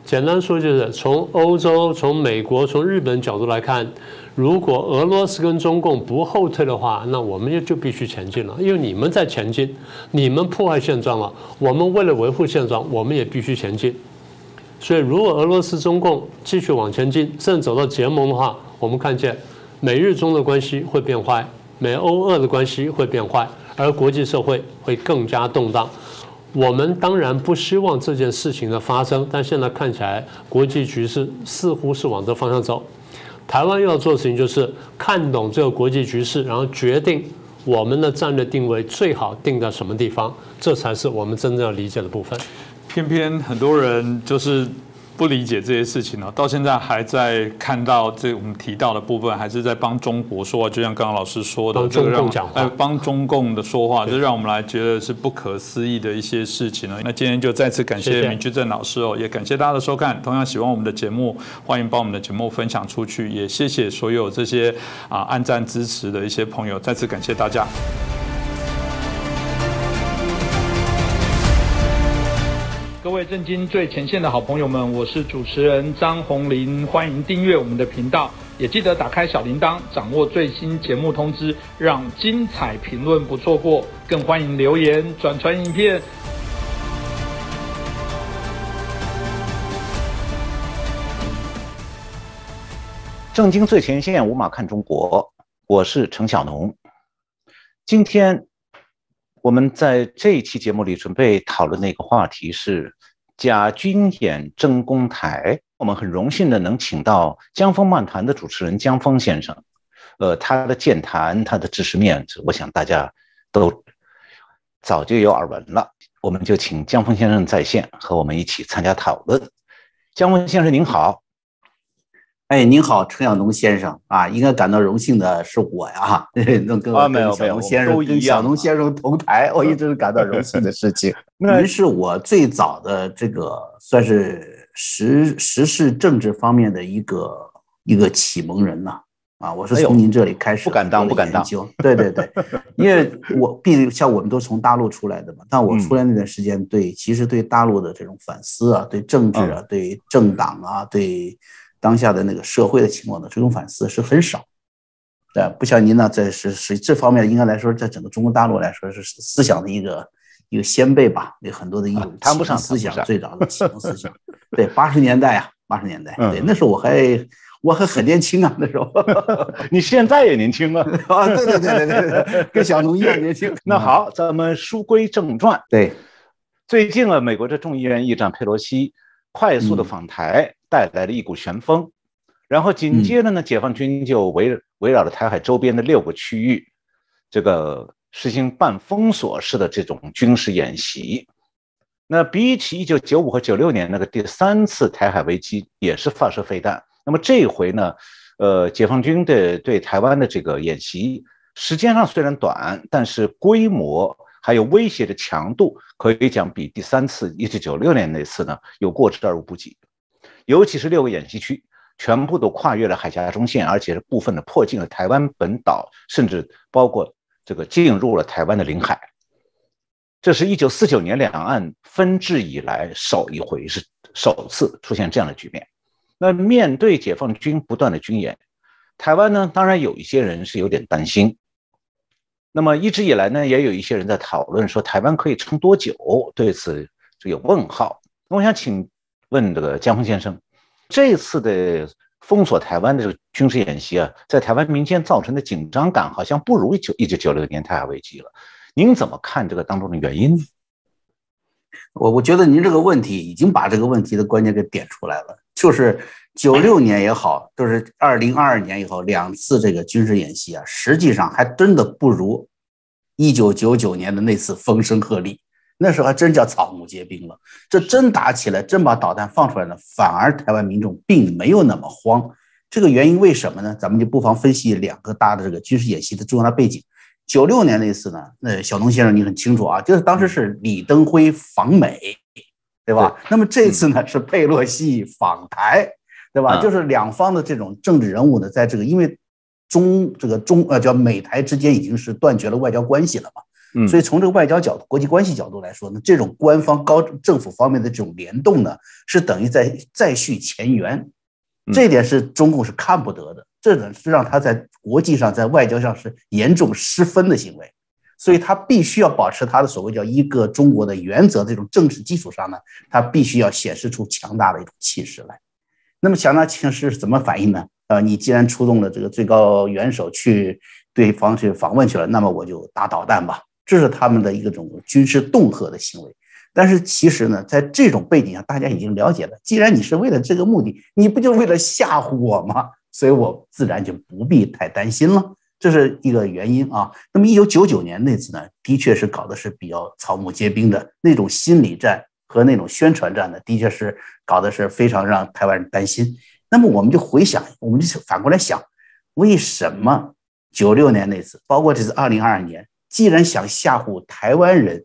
简单说就是从欧洲、从美国、从日本角度来看，如果俄罗斯跟中共不后退的话，那我们就就必须前进了，因为你们在前进，你们破坏现状了，我们为了维护现状，我们也必须前进。所以，如果俄罗斯、中共继续往前进，甚至走到结盟的话，我们看见美日中的关系会变坏，美欧俄的关系会变坏，而国际社会会更加动荡。我们当然不希望这件事情的发生，但现在看起来国际局势似乎是往这方向走。台湾要做的事情就是看懂这个国际局势，然后决定我们的战略定位最好定在什么地方，这才是我们真正要理解的部分。偏偏很多人就是。不理解这些事情呢，到现在还在看到这我们提到的部分，还是在帮中国说话，就像刚刚老师说的，这个让哎帮中共的说话，这让我们来觉得是不可思议的一些事情呢。那今天就再次感谢明居正老师哦，也感谢大家的收看。同样喜欢我们的节目，欢迎把我们的节目分享出去，也谢谢所有这些啊按赞支持的一些朋友，再次感谢大家。各位震惊最前线的好朋友们，我是主持人张红林，欢迎订阅我们的频道。也记得打开小铃铛，掌握最新节目通知，让精彩评论不错过。更欢迎留言转传影片。正经最前线，无马看中国，我是陈小农。今天我们在这一期节目里准备讨论的一个话题是假军演真攻台。我们很荣幸的能请到江峰漫谈的主持人江峰先生。呃，他的健谈，他的知识面，我想大家都早就有耳闻了。我们就请江峰先生在线和我们一起参加讨论。江峰先生您好。哎，您好，陈晓农先生啊，应该感到荣幸的是我呀，能跟我跟小农先生跟小农先生同台，我一直是感到荣幸的事情。您是我最早的这个算是时时事政治方面的一个一个启蒙人呐，啊，我是从您这里开始不敢当不敢当，对对对，因为我毕竟像我们都是从大陆出来的嘛，但我出来那段时间，对其实对大陆的这种反思啊，对政治啊，对政党啊，对。当下的那个社会的情况的这种反思是很少，对，不像您呢，在是是这方面应该来说，在整个中国大陆来说是思想的一个一个先辈吧，有很多的一种谈不上思想最早的启蒙思想。对，八十年代啊，八十年代，对，那时候我还我还很年轻啊，那时候。你现在也年轻啊？啊，对对对对对对，跟小农一样年轻。那好，咱们书归正传。对，最近啊，美国的众议院议长佩洛西快速的访台。带来了一股旋风，然后紧接着呢，解放军就围围绕着台海周边的六个区域，这个实行半封锁式的这种军事演习。那比起一九九五和九六年那个第三次台海危机，也是发射飞弹。那么这一回呢，呃，解放军的对台湾的这个演习，时间上虽然短，但是规模还有威胁的强度，可以讲比第三次一九九六年那次呢，有过之而无不及。尤其是六个演习区，全部都跨越了海峡中线，而且是部分的迫近了台湾本岛，甚至包括这个进入了台湾的领海。这是一九四九年两岸分治以来首一回，是首次出现这样的局面。那面对解放军不断的军演，台湾呢，当然有一些人是有点担心。那么一直以来呢，也有一些人在讨论说，台湾可以撑多久？对此就有问号。那我想请。问这个江峰先生，这次的封锁台湾的这个军事演习啊，在台湾民间造成的紧张感好像不如一九一九九六年台海危机了。您怎么看这个当中的原因？我我觉得您这个问题已经把这个问题的关键给点出来了，就是九六年也好，就是二零二二年以后两次这个军事演习啊，实际上还真的不如一九九九年的那次风声鹤唳。那时候还真叫草木皆兵了，这真打起来，真把导弹放出来了，反而台湾民众并没有那么慌。这个原因为什么呢？咱们就不妨分析两个大的这个军事演习的重要的背景。九六年那次呢，那小东先生你很清楚啊，就是当时是李登辉访美，对吧？那么这次呢是佩洛西访台，对吧？就是两方的这种政治人物呢，在这个因为中这个中呃叫美台之间已经是断绝了外交关系了嘛。所以从这个外交角度、国际关系角度来说呢，这种官方高政府方面的这种联动呢，是等于在再续前缘，这点是中共是看不得的，这呢是让他在国际上、在外交上是严重失分的行为，所以他必须要保持他的所谓叫一个中国的原则这种政治基础上呢，他必须要显示出强大的一种气势来。那么强大气势是怎么反应呢？呃，你既然出动了这个最高元首去对方去访问去了，那么我就打导弹吧。这是他们的一个种军事恫吓的行为，但是其实呢，在这种背景下，大家已经了解了。既然你是为了这个目的，你不就为了吓唬我吗？所以我自然就不必太担心了，这是一个原因啊。那么一九九九年那次呢，的确是搞的是比较草木皆兵的那种心理战和那种宣传战呢，的确是搞的是非常让台湾人担心。那么我们就回想，我们就反过来想，为什么九六年那次，包括这次二零二二年？既然想吓唬台湾人，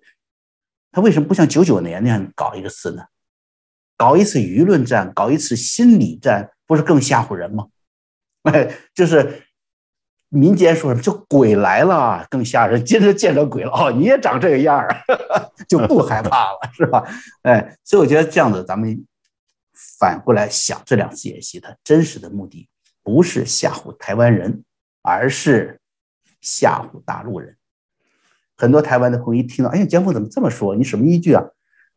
他为什么不像九九年那样搞一次呢？搞一次舆论战，搞一次心理战，不是更吓唬人吗？哎，就是民间说什么，就鬼来了更吓人。今着见着鬼了，哦，你也长这个样儿，就不害怕了，是吧？哎，所以我觉得这样子，咱们反过来想，这两次演习它真实的目的。不是吓唬台湾人，而是吓唬大陆人。很多台湾的朋友一听到，哎，江峰怎么这么说？你什么依据啊？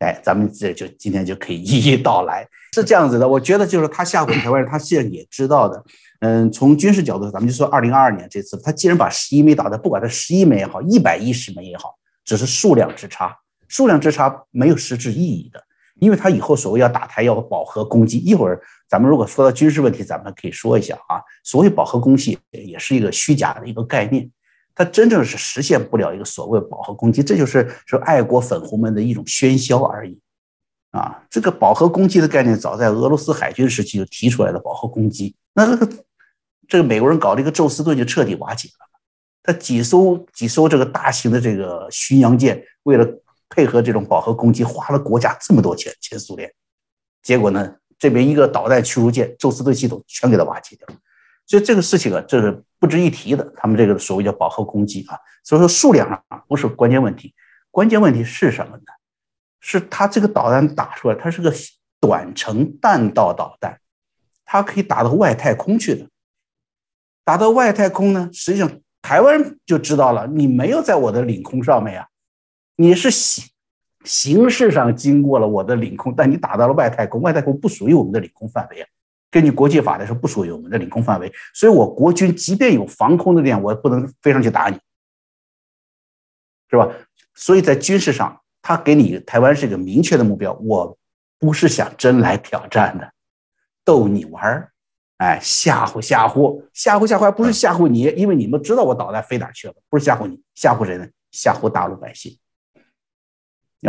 哎，咱们这就今天就可以一一道来。是这样子的，我觉得就是他吓唬台湾人，他现在也知道的。嗯，从军事角度，咱们就说二零二二年这次，他既然把十一枚导弹，不管他十一枚也好，一百一十枚也好，只是数量之差，数量之差没有实质意义的，因为他以后所谓要打台要饱和攻击，一会儿咱们如果说到军事问题，咱们可以说一下啊，所谓饱和攻击也是一个虚假的一个概念，它真正是实现不了一个所谓饱和攻击，这就是说爱国粉红们的一种喧嚣而已。啊，这个饱和攻击的概念早在俄罗斯海军时期就提出来了。饱和攻击，那这个这个美国人搞这个宙斯盾就彻底瓦解了。他几艘几艘这个大型的这个巡洋舰，为了配合这种饱和攻击，花了国家这么多钱，前苏联。结果呢，这边一个导弹驱逐舰，宙斯盾系统全给它瓦解掉了。所以这个事情啊，这是不值一提的。他们这个所谓叫饱和攻击啊，所以说数量上不是关键问题，关键问题是什么呢？是它这个导弹打出来，它是个短程弹道导弹，它可以打到外太空去的。打到外太空呢，实际上台湾就知道了，你没有在我的领空上面呀，你是形形式上经过了我的领空，但你打到了外太空，外太空不属于我们的领空范围啊。根据国际法来说，不属于我们的领空范围，所以我国军即便有防空的力量，我也不能飞上去打你，是吧？所以在军事上。他给你台湾是一个明确的目标，我不是想真来挑战的，逗你玩儿，哎，吓唬吓唬，吓唬吓唬，不是吓唬你，因为你们知道我导弹飞哪去了，不是吓唬你，吓唬谁呢？吓唬大陆百姓，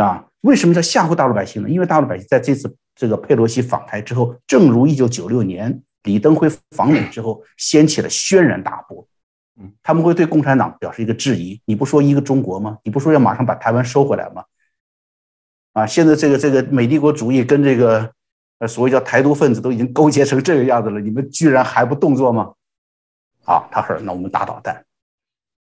啊，为什么叫吓唬大陆百姓呢？因为大陆百姓在这次这个佩洛西访台之后，正如一九九六年李登辉访美之后，掀起了轩然大波。嗯，他们会对共产党表示一个质疑，你不说一个中国吗？你不说要马上把台湾收回来吗？啊，现在这个这个美帝国主义跟这个呃所谓叫台独分子都已经勾结成这个样子了，你们居然还不动作吗？啊，他说那我们打导弹，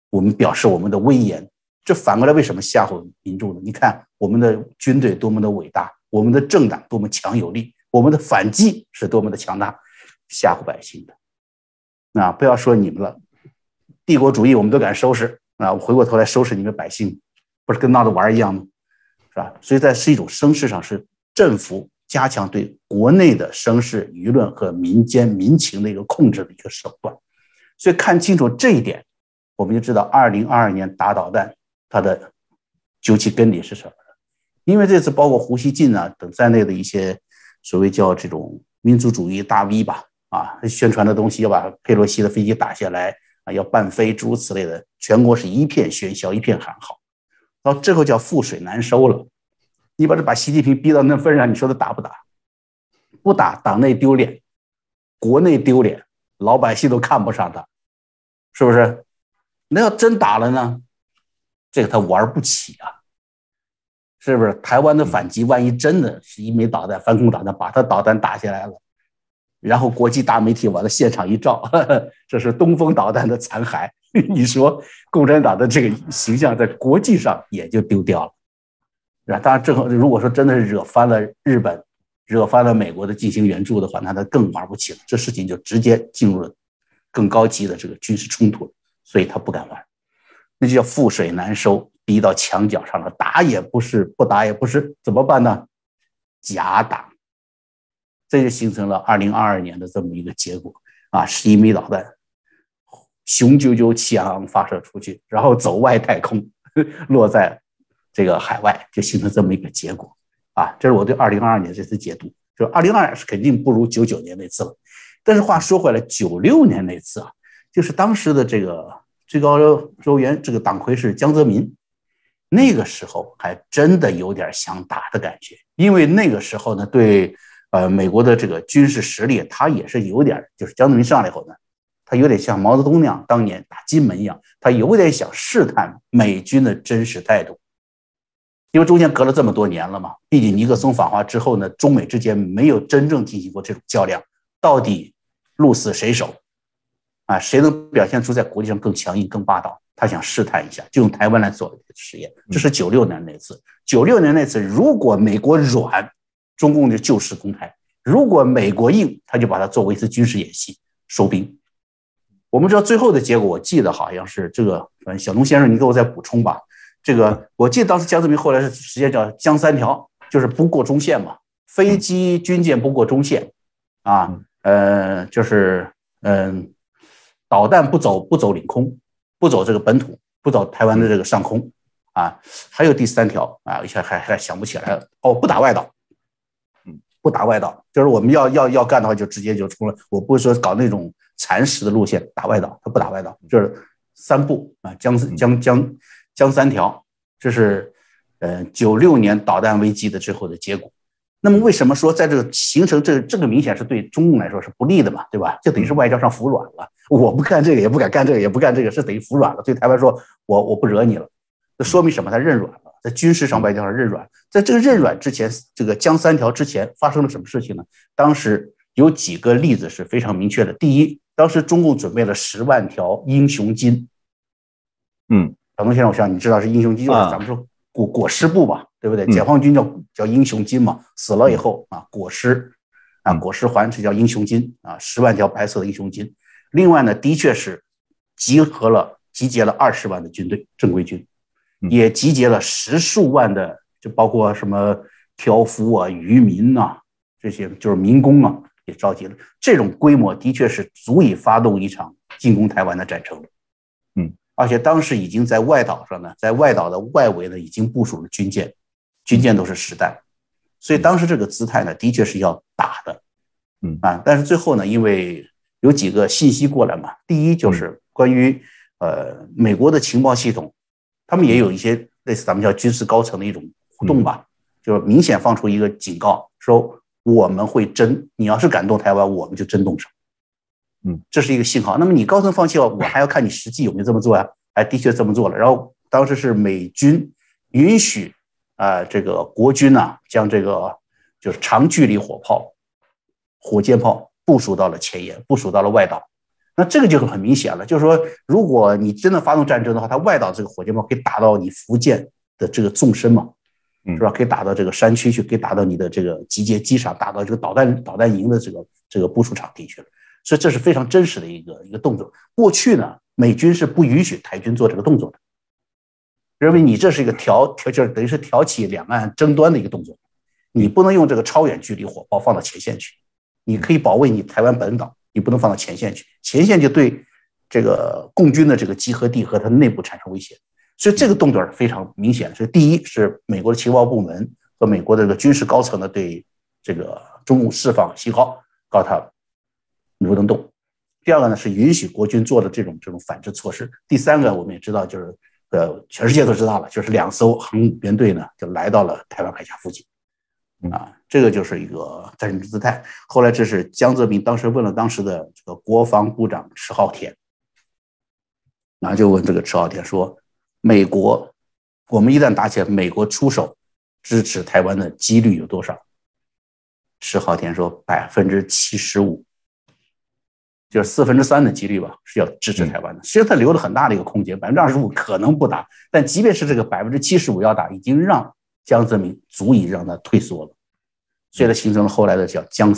我们表示我们的威严，这反过来为什么吓唬民众呢？你看我们的军队多么的伟大，我们的政党多么强有力，我们的反击是多么的强大，吓唬百姓的。啊，不要说你们了，帝国主义我们都敢收拾啊，我回过头来收拾你们百姓，不是跟闹着玩一样吗？是吧？所以在是一种声势上，是政府加强对国内的声势、舆论和民间民情的一个控制的一个手段。所以看清楚这一点，我们就知道二零二二年打导弹它的究其根底是什么。因为这次包括胡锡进啊等在内的一些所谓叫这种民族主义大 V 吧，啊，宣传的东西要把佩洛西的飞机打下来啊，要半飞诸如此类的，全国是一片喧嚣，一片喊好。到最后叫覆水难收了，你把这把习近平逼到那份上，你说他打不打？不打，党内丢脸，国内丢脸，老百姓都看不上他，是不是？那要真打了呢？这个他玩不起啊，是不是？台湾的反击，万一真的是一枚导弹反恐导弹把他导弹打下来了，然后国际大媒体往那现场一照，这是东风导弹的残骸。你说共产党的这个形象在国际上也就丢掉了？当然，正好如果说真的是惹翻了日本，惹翻了美国的进行援助的话，那他更玩不起了。这事情就直接进入了更高级的这个军事冲突了，所以他不敢玩，那就叫覆水难收，逼到墙角上了，打也不是，不打也不是，怎么办呢？假打，这就形成了二零二二年的这么一个结果啊！十一枚导弹。雄赳赳气昂昂发射出去，然后走外太空，落在这个海外，就形成这么一个结果啊！这是我对二零二二年这次解读。就二零二二是肯定不如九九年那次了，但是话说回来，九六年那次啊，就是当时的这个最高州员这个党魁是江泽民，那个时候还真的有点想打的感觉，因为那个时候呢，对呃美国的这个军事实力，他也是有点，就是江泽民上来以后呢。他有点像毛泽东那样，当年打金门一样，他有点想试探美军的真实态度，因为中间隔了这么多年了嘛。毕竟尼克松访华之后呢，中美之间没有真正进行过这种较量，到底鹿死谁手啊？谁能表现出在国际上更强硬、更霸道？他想试探一下，就用台湾来做这个实验。这是九六年那次，九六年那次，如果美国软，中共就就事公开；如果美国硬，他就把它作为一次军事演习。收兵。我们知道最后的结果，我记得好像是这个，嗯，小龙先生，你给我再补充吧。这个我记得当时江泽民后来是直接叫江三条，就是不过中线嘛，飞机军舰不过中线，啊，呃，就是嗯，导弹不走不走领空，不走这个本土，不走台湾的这个上空，啊，还有第三条啊，一下还还想不起来了。哦，不打外岛，嗯，不打外岛，就是我们要要要干的话，就直接就冲了。我不是说搞那种蚕食的路线打外岛，他不打外岛，就是三步啊，江江江。江三条，这是，呃，九六年导弹危机的最后的结果。那么，为什么说在这个形成这这个明显是对中共来说是不利的嘛，对吧？就等于是外交上服软了。我不干这个，也不敢干这个，也不干这个，是等于服软了。对台湾说，我我不惹你了。这说明什么？他认软了，在军事上、外交上认软。在这个认软之前，这个江三条之前发生了什么事情呢？当时有几个例子是非常明确的。第一，当时中共准备了十万条英雄金，嗯。小东先生，我想你知道是英雄金，就是咱们说裹裹尸布嘛，对不对？解放军叫叫英雄金嘛，死了以后啊，裹尸啊，裹尸环是叫英雄金啊，十万条白色的英雄金。另外呢，的确是集合了集结了二十万的军队，正规军，也集结了十数万的，就包括什么挑夫啊、渔民呐，这些就是民工啊，也召集了。这种规模的确是足以发动一场进攻台湾的战争嗯。而且当时已经在外岛上呢，在外岛的外围呢，已经部署了军舰，军舰都是实弹，所以当时这个姿态呢，的确是要打的，嗯啊，但是最后呢，因为有几个信息过来嘛，第一就是关于呃美国的情报系统，他们也有一些类似咱们叫军事高层的一种互动吧，就是明显放出一个警告，说我们会真，你要是敢动台湾，我们就真动手。嗯，这是一个信号。那么你高层放弃了，我还要看你实际有没有这么做呀？哎，的确这么做了。然后当时是美军允许啊，这个国军呢将这个就是长距离火炮、火箭炮部署到了前沿，部署到了外岛。那这个就很明显了，就是说，如果你真的发动战争的话，它外岛这个火箭炮可以打到你福建的这个纵深嘛，是吧？可以打到这个山区去，可以打到你的这个集结机场，打到这个导弹导弹营的这个这个部署场地去了。所以这是非常真实的一个一个动作。过去呢，美军是不允许台军做这个动作的，认为你这是一个挑挑，就是等于是挑起两岸争端的一个动作。你不能用这个超远距离火炮放到前线去，你可以保卫你台湾本岛，你不能放到前线去，前线就对这个共军的这个集合地和它内部产生威胁。所以这个动作是非常明显。所以第一是美国的情报部门和美国的这个军事高层呢，对这个中共释放信号，告诉他。你不能动。第二个呢是允许国军做的这种这种反制措施。第三个我们也知道，就是呃，全世界都知道了，就是两艘航母编队呢就来到了台湾海峡附近，啊，这个就是一个战争姿态。后来这是江泽民当时问了当时的这个国防部长迟浩田，然后就问这个迟浩田说：“美国，我们一旦打起来，美国出手支持台湾的几率有多少？”迟浩田说：“百分之七十五。”就是四分之三的几率吧，是要支持台湾的。其实他留了很大的一个空间，百分之二十五可能不打，但即便是这个百分之七十五要打，已经让江泽民足以让他退缩了，所以它形成了后来的叫江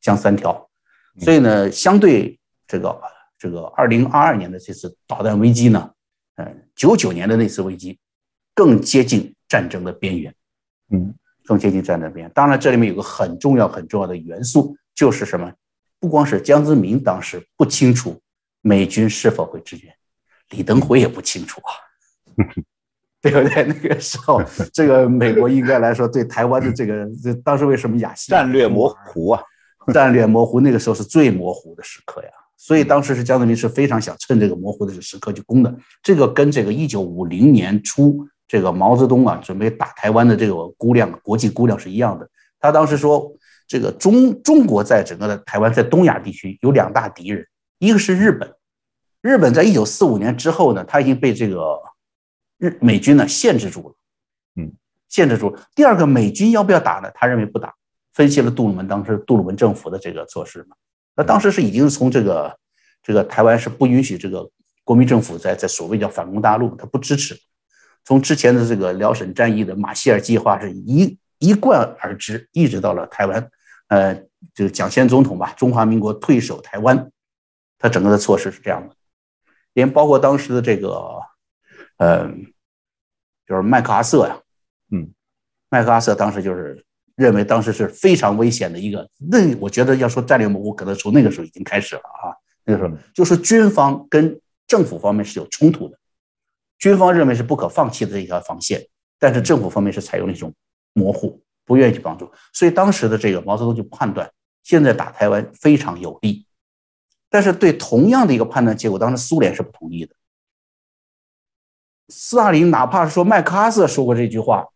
江三条。所以呢，相对这个这个二零二二年的这次导弹危机呢，嗯，九九年的那次危机更接近战争的边缘，嗯，更接近战争边缘。当然，这里面有个很重要很重要的元素，就是什么？不光是江泽民当时不清楚美军是否会支援，李登辉也不清楚啊，对不对？那个时候，这个美国应该来说对台湾的这个，当时为什么亚细战略模糊啊？战略模糊，那个时候是最模糊的时刻呀。所以当时是江泽民是非常想趁这个模糊的时刻去攻的。这个跟这个一九五零年初这个毛泽东啊准备打台湾的这个估量，国际估量是一样的。他当时说。这个中中国在整个的台湾，在东亚地区有两大敌人，一个是日本，日本在一九四五年之后呢，他已经被这个日美军呢限制住了，嗯，限制住。第二个，美军要不要打呢？他认为不打。分析了杜鲁门当时杜鲁门政府的这个措施嘛，那当时是已经从这个这个台湾是不允许这个国民政府在在所谓叫反攻大陆，他不支持。从之前的这个辽沈战役的马歇尔计划是一一贯而之，一直到了台湾。呃，这个蒋先总统吧，中华民国退守台湾，他整个的措施是这样的，连包括当时的这个，呃，就是麦克阿瑟呀，嗯，麦克阿瑟当时就是认为当时是非常危险的一个，那我觉得要说战略模糊，可能从那个时候已经开始了啊，那个时候就是军方跟政府方面是有冲突的，军方认为是不可放弃的一条防线，但是政府方面是采用了一种模糊。不愿意去帮助，所以当时的这个毛泽东就判断，现在打台湾非常有利。但是对同样的一个判断结果，当时苏联是不同意的。斯大林哪怕是说麦克阿瑟说过这句话，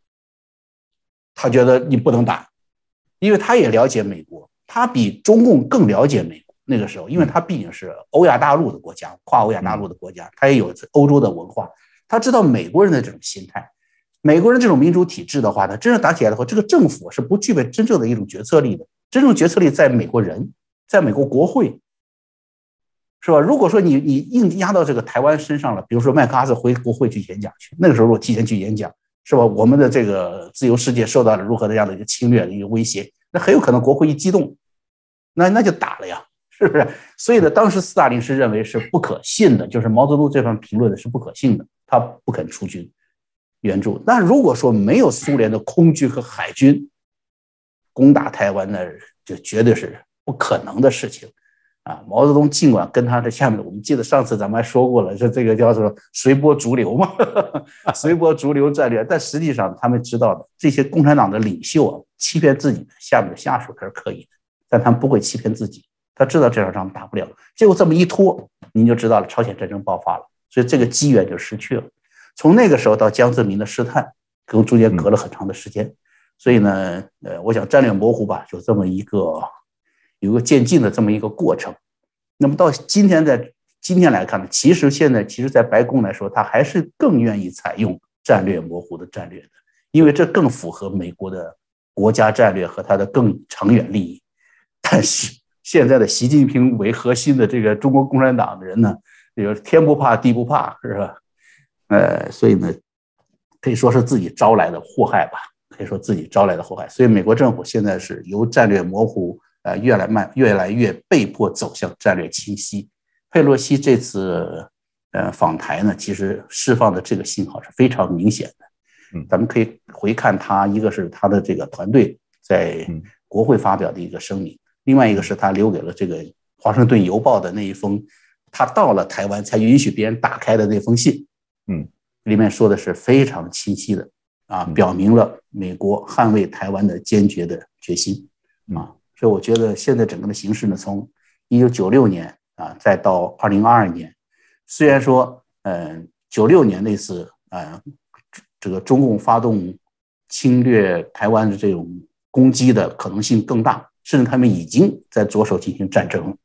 他觉得你不能打，因为他也了解美国，他比中共更了解美国。那个时候，因为他毕竟是欧亚大陆的国家，跨欧亚大陆的国家，他也有欧洲的文化，他知道美国人的这种心态。美国人这种民主体制的话，呢，真正打起来的话，这个政府是不具备真正的一种决策力的。真正决策力在美国人，在美国国会，是吧？如果说你你硬压到这个台湾身上了，比如说麦克阿瑟回国会去演讲去，那个时候我提前去演讲，是吧？我们的这个自由世界受到了如何这样的一个侵略的一个威胁，那很有可能国会一激动，那那就打了呀，是不是？所以呢，当时斯大林是认为是不可信的，就是毛泽东这番评论的是不可信的，他不肯出军。援助，那如果说没有苏联的空军和海军攻打台湾，那就绝对是不可能的事情啊！毛泽东尽管跟他的下面，我们记得上次咱们还说过了，说这个叫做随波逐流嘛，随波逐流战略。但实际上他们知道的，这些共产党的领袖啊，欺骗自己的下面的下属他是可以的，但他们不会欺骗自己。他知道这场仗打不了，结果这么一拖，您就知道了，朝鲜战争爆发了，所以这个机缘就失去了。从那个时候到江泽民的试探，跟中间隔了很长的时间，所以呢，呃，我想战略模糊吧，就这么一个有个渐进的这么一个过程。那么到今天，在今天来看呢，其实现在其实，在白宫来说，他还是更愿意采用战略模糊的战略的，因为这更符合美国的国家战略和他的更长远利益。但是现在的习近平为核心的这个中国共产党的人呢，比如天不怕地不怕，是吧？呃，所以呢，可以说是自己招来的祸害吧，可以说自己招来的祸害。所以美国政府现在是由战略模糊，呃，越来慢，越来越被迫走向战略清晰。佩洛西这次呃访台呢，其实释放的这个信号是非常明显的。嗯，咱们可以回看他，一个是他的这个团队在国会发表的一个声明，另外一个是他留给了这个《华盛顿邮报》的那一封，他到了台湾才允许别人打开的那封信。嗯，里面说的是非常清晰的啊，表明了美国捍卫台湾的坚决的决心啊，所以我觉得现在整个的形势呢，从一九九六年啊，再到二零二二年，虽然说嗯，九六年那次啊，这个中共发动侵略台湾的这种攻击的可能性更大，甚至他们已经在着手进行战争了。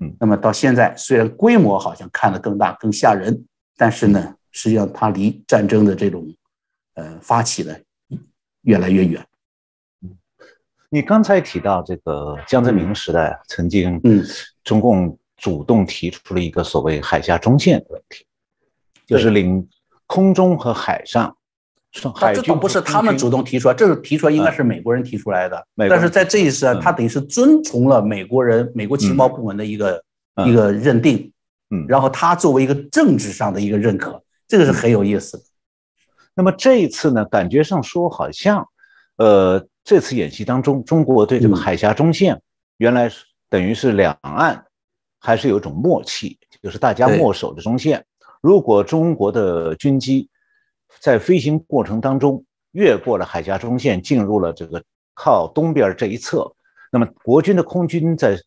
嗯，那么到现在虽然规模好像看得更大更吓人，但是呢。实际上，它离战争的这种，呃，发起呢越来越远。你刚才提到这个江泽民时代，曾经，嗯，中共主动提出了一个所谓海峡中线的问题，就是领空中和海上，海军不是他们主动提出来，这是提出来应该是美国人提出来的。但是在这一次，他等于是遵从了美国人、美国情报部门的一个一个认定，嗯，然后他作为一个政治上的一个认可。这个是很有意思的。那么这一次呢，感觉上说好像，呃，这次演习当中，中国对这个海峡中线，原来是等于是两岸还是有一种默契，就是大家默守着中线。如果中国的军机在飞行过程当中越过了海峡中线，进入了这个靠东边这一侧，那么国军的空军在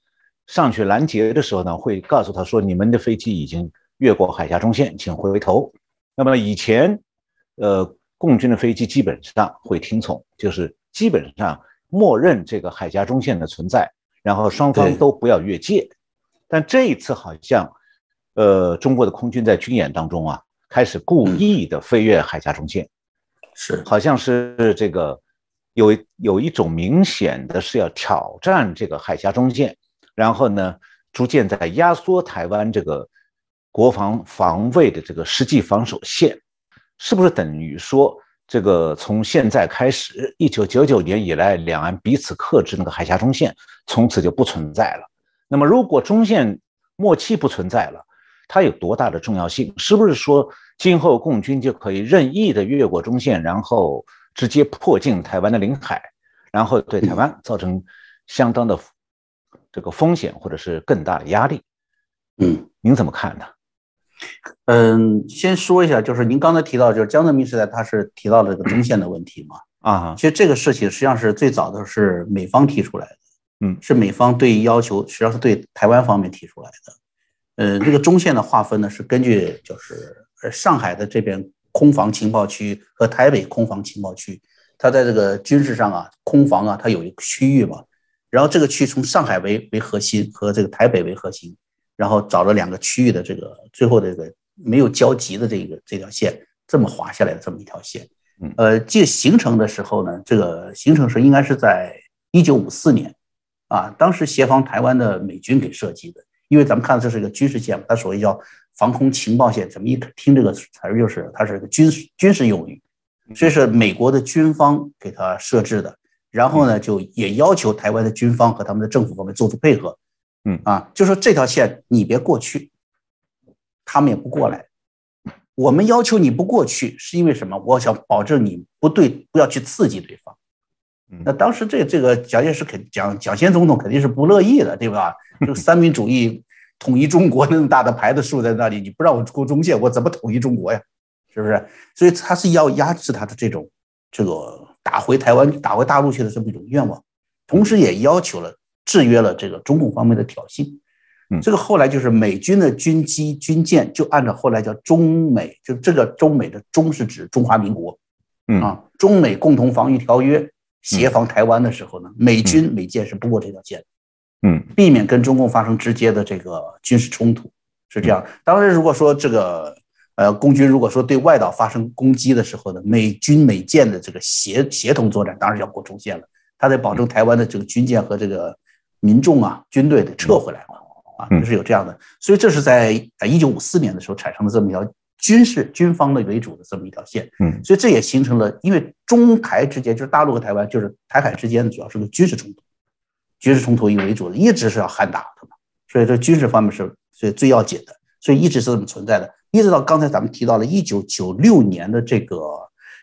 上去拦截的时候呢，会告诉他说：“你们的飞机已经越过海峡中线，请回头。”那么以前，呃，共军的飞机基本上会听从，就是基本上默认这个海峡中线的存在，然后双方都不要越界。但这一次好像，呃，中国的空军在军演当中啊，开始故意的飞越海峡中线，是，好像是这个有有一种明显的是要挑战这个海峡中线，然后呢，逐渐在压缩台湾这个。国防防卫的这个实际防守线，是不是等于说，这个从现在开始，一九九九年以来，两岸彼此克制那个海峡中线，从此就不存在了？那么，如果中线默契不存在了，它有多大的重要性？是不是说今后共军就可以任意的越过中线，然后直接迫近台湾的领海，然后对台湾造成相当的这个风险或者是更大的压力？嗯，您怎么看呢？嗯，先说一下，就是您刚才提到，就是江泽民时代，他是提到了这个中线的问题嘛？啊，其实这个事情实际上是最早的是美方提出来的，嗯，是美方对于要求，实际上是对台湾方面提出来的。呃，这个中线的划分呢，是根据就是呃上海的这边空防情报区和台北空防情报区，它在这个军事上啊，空防啊，它有一个区域嘛，然后这个区从上海为为核心和这个台北为核心。然后找了两个区域的这个最后这个没有交集的这个这条线，这么划下来的这么一条线，呃，这形成的时候呢，这个形成是应该是在一九五四年，啊，当时协防台湾的美军给设计的，因为咱们看这是一个军事线嘛，它所谓叫防空情报线，咱们一听这个词儿就是它是个军事军事用语，所以是美国的军方给它设置的，然后呢，就也要求台湾的军方和他们的政府方面做出配合。嗯啊，就说这条线你别过去，他们也不过来。我们要求你不过去，是因为什么？我想保证你不对，不要去刺激对方。那当时这这个蒋介石肯蒋蒋先总统肯定是不乐意的，对吧？这个三民主义统一中国那么大的牌子竖在那里，你不让我过中线，我怎么统一中国呀？是不是？所以他是要压制他的这种这个打回台湾、打回大陆去的这么一种愿望，同时也要求了。制约了这个中共方面的挑衅，嗯，这个后来就是美军的军机军舰就按照后来叫中美，就这个中美的中是指中华民国，嗯啊，中美共同防御条约协防台湾的时候呢，美军美舰是不过这条线，嗯，避免跟中共发生直接的这个军事冲突，是这样。当然，如果说这个呃共军如果说对外岛发生攻击的时候呢，美军美舰的这个协协同作战当然要过中线了，他得保证台湾的这个军舰和这个。民众啊，军队得撤回来嘛，啊，就是有这样的，所以这是在呃一九五四年的时候产生的这么一条军事军方的为主的这么一条线，嗯，所以这也形成了，因为中台之间就是大陆和台湾就是台海之间主要是个军事冲突，军事冲突以为主的，一直是要喊打的嘛，所以这军事方面是所以最要紧的，所以一直是这么存在的，一直到刚才咱们提到了一九九六年的这个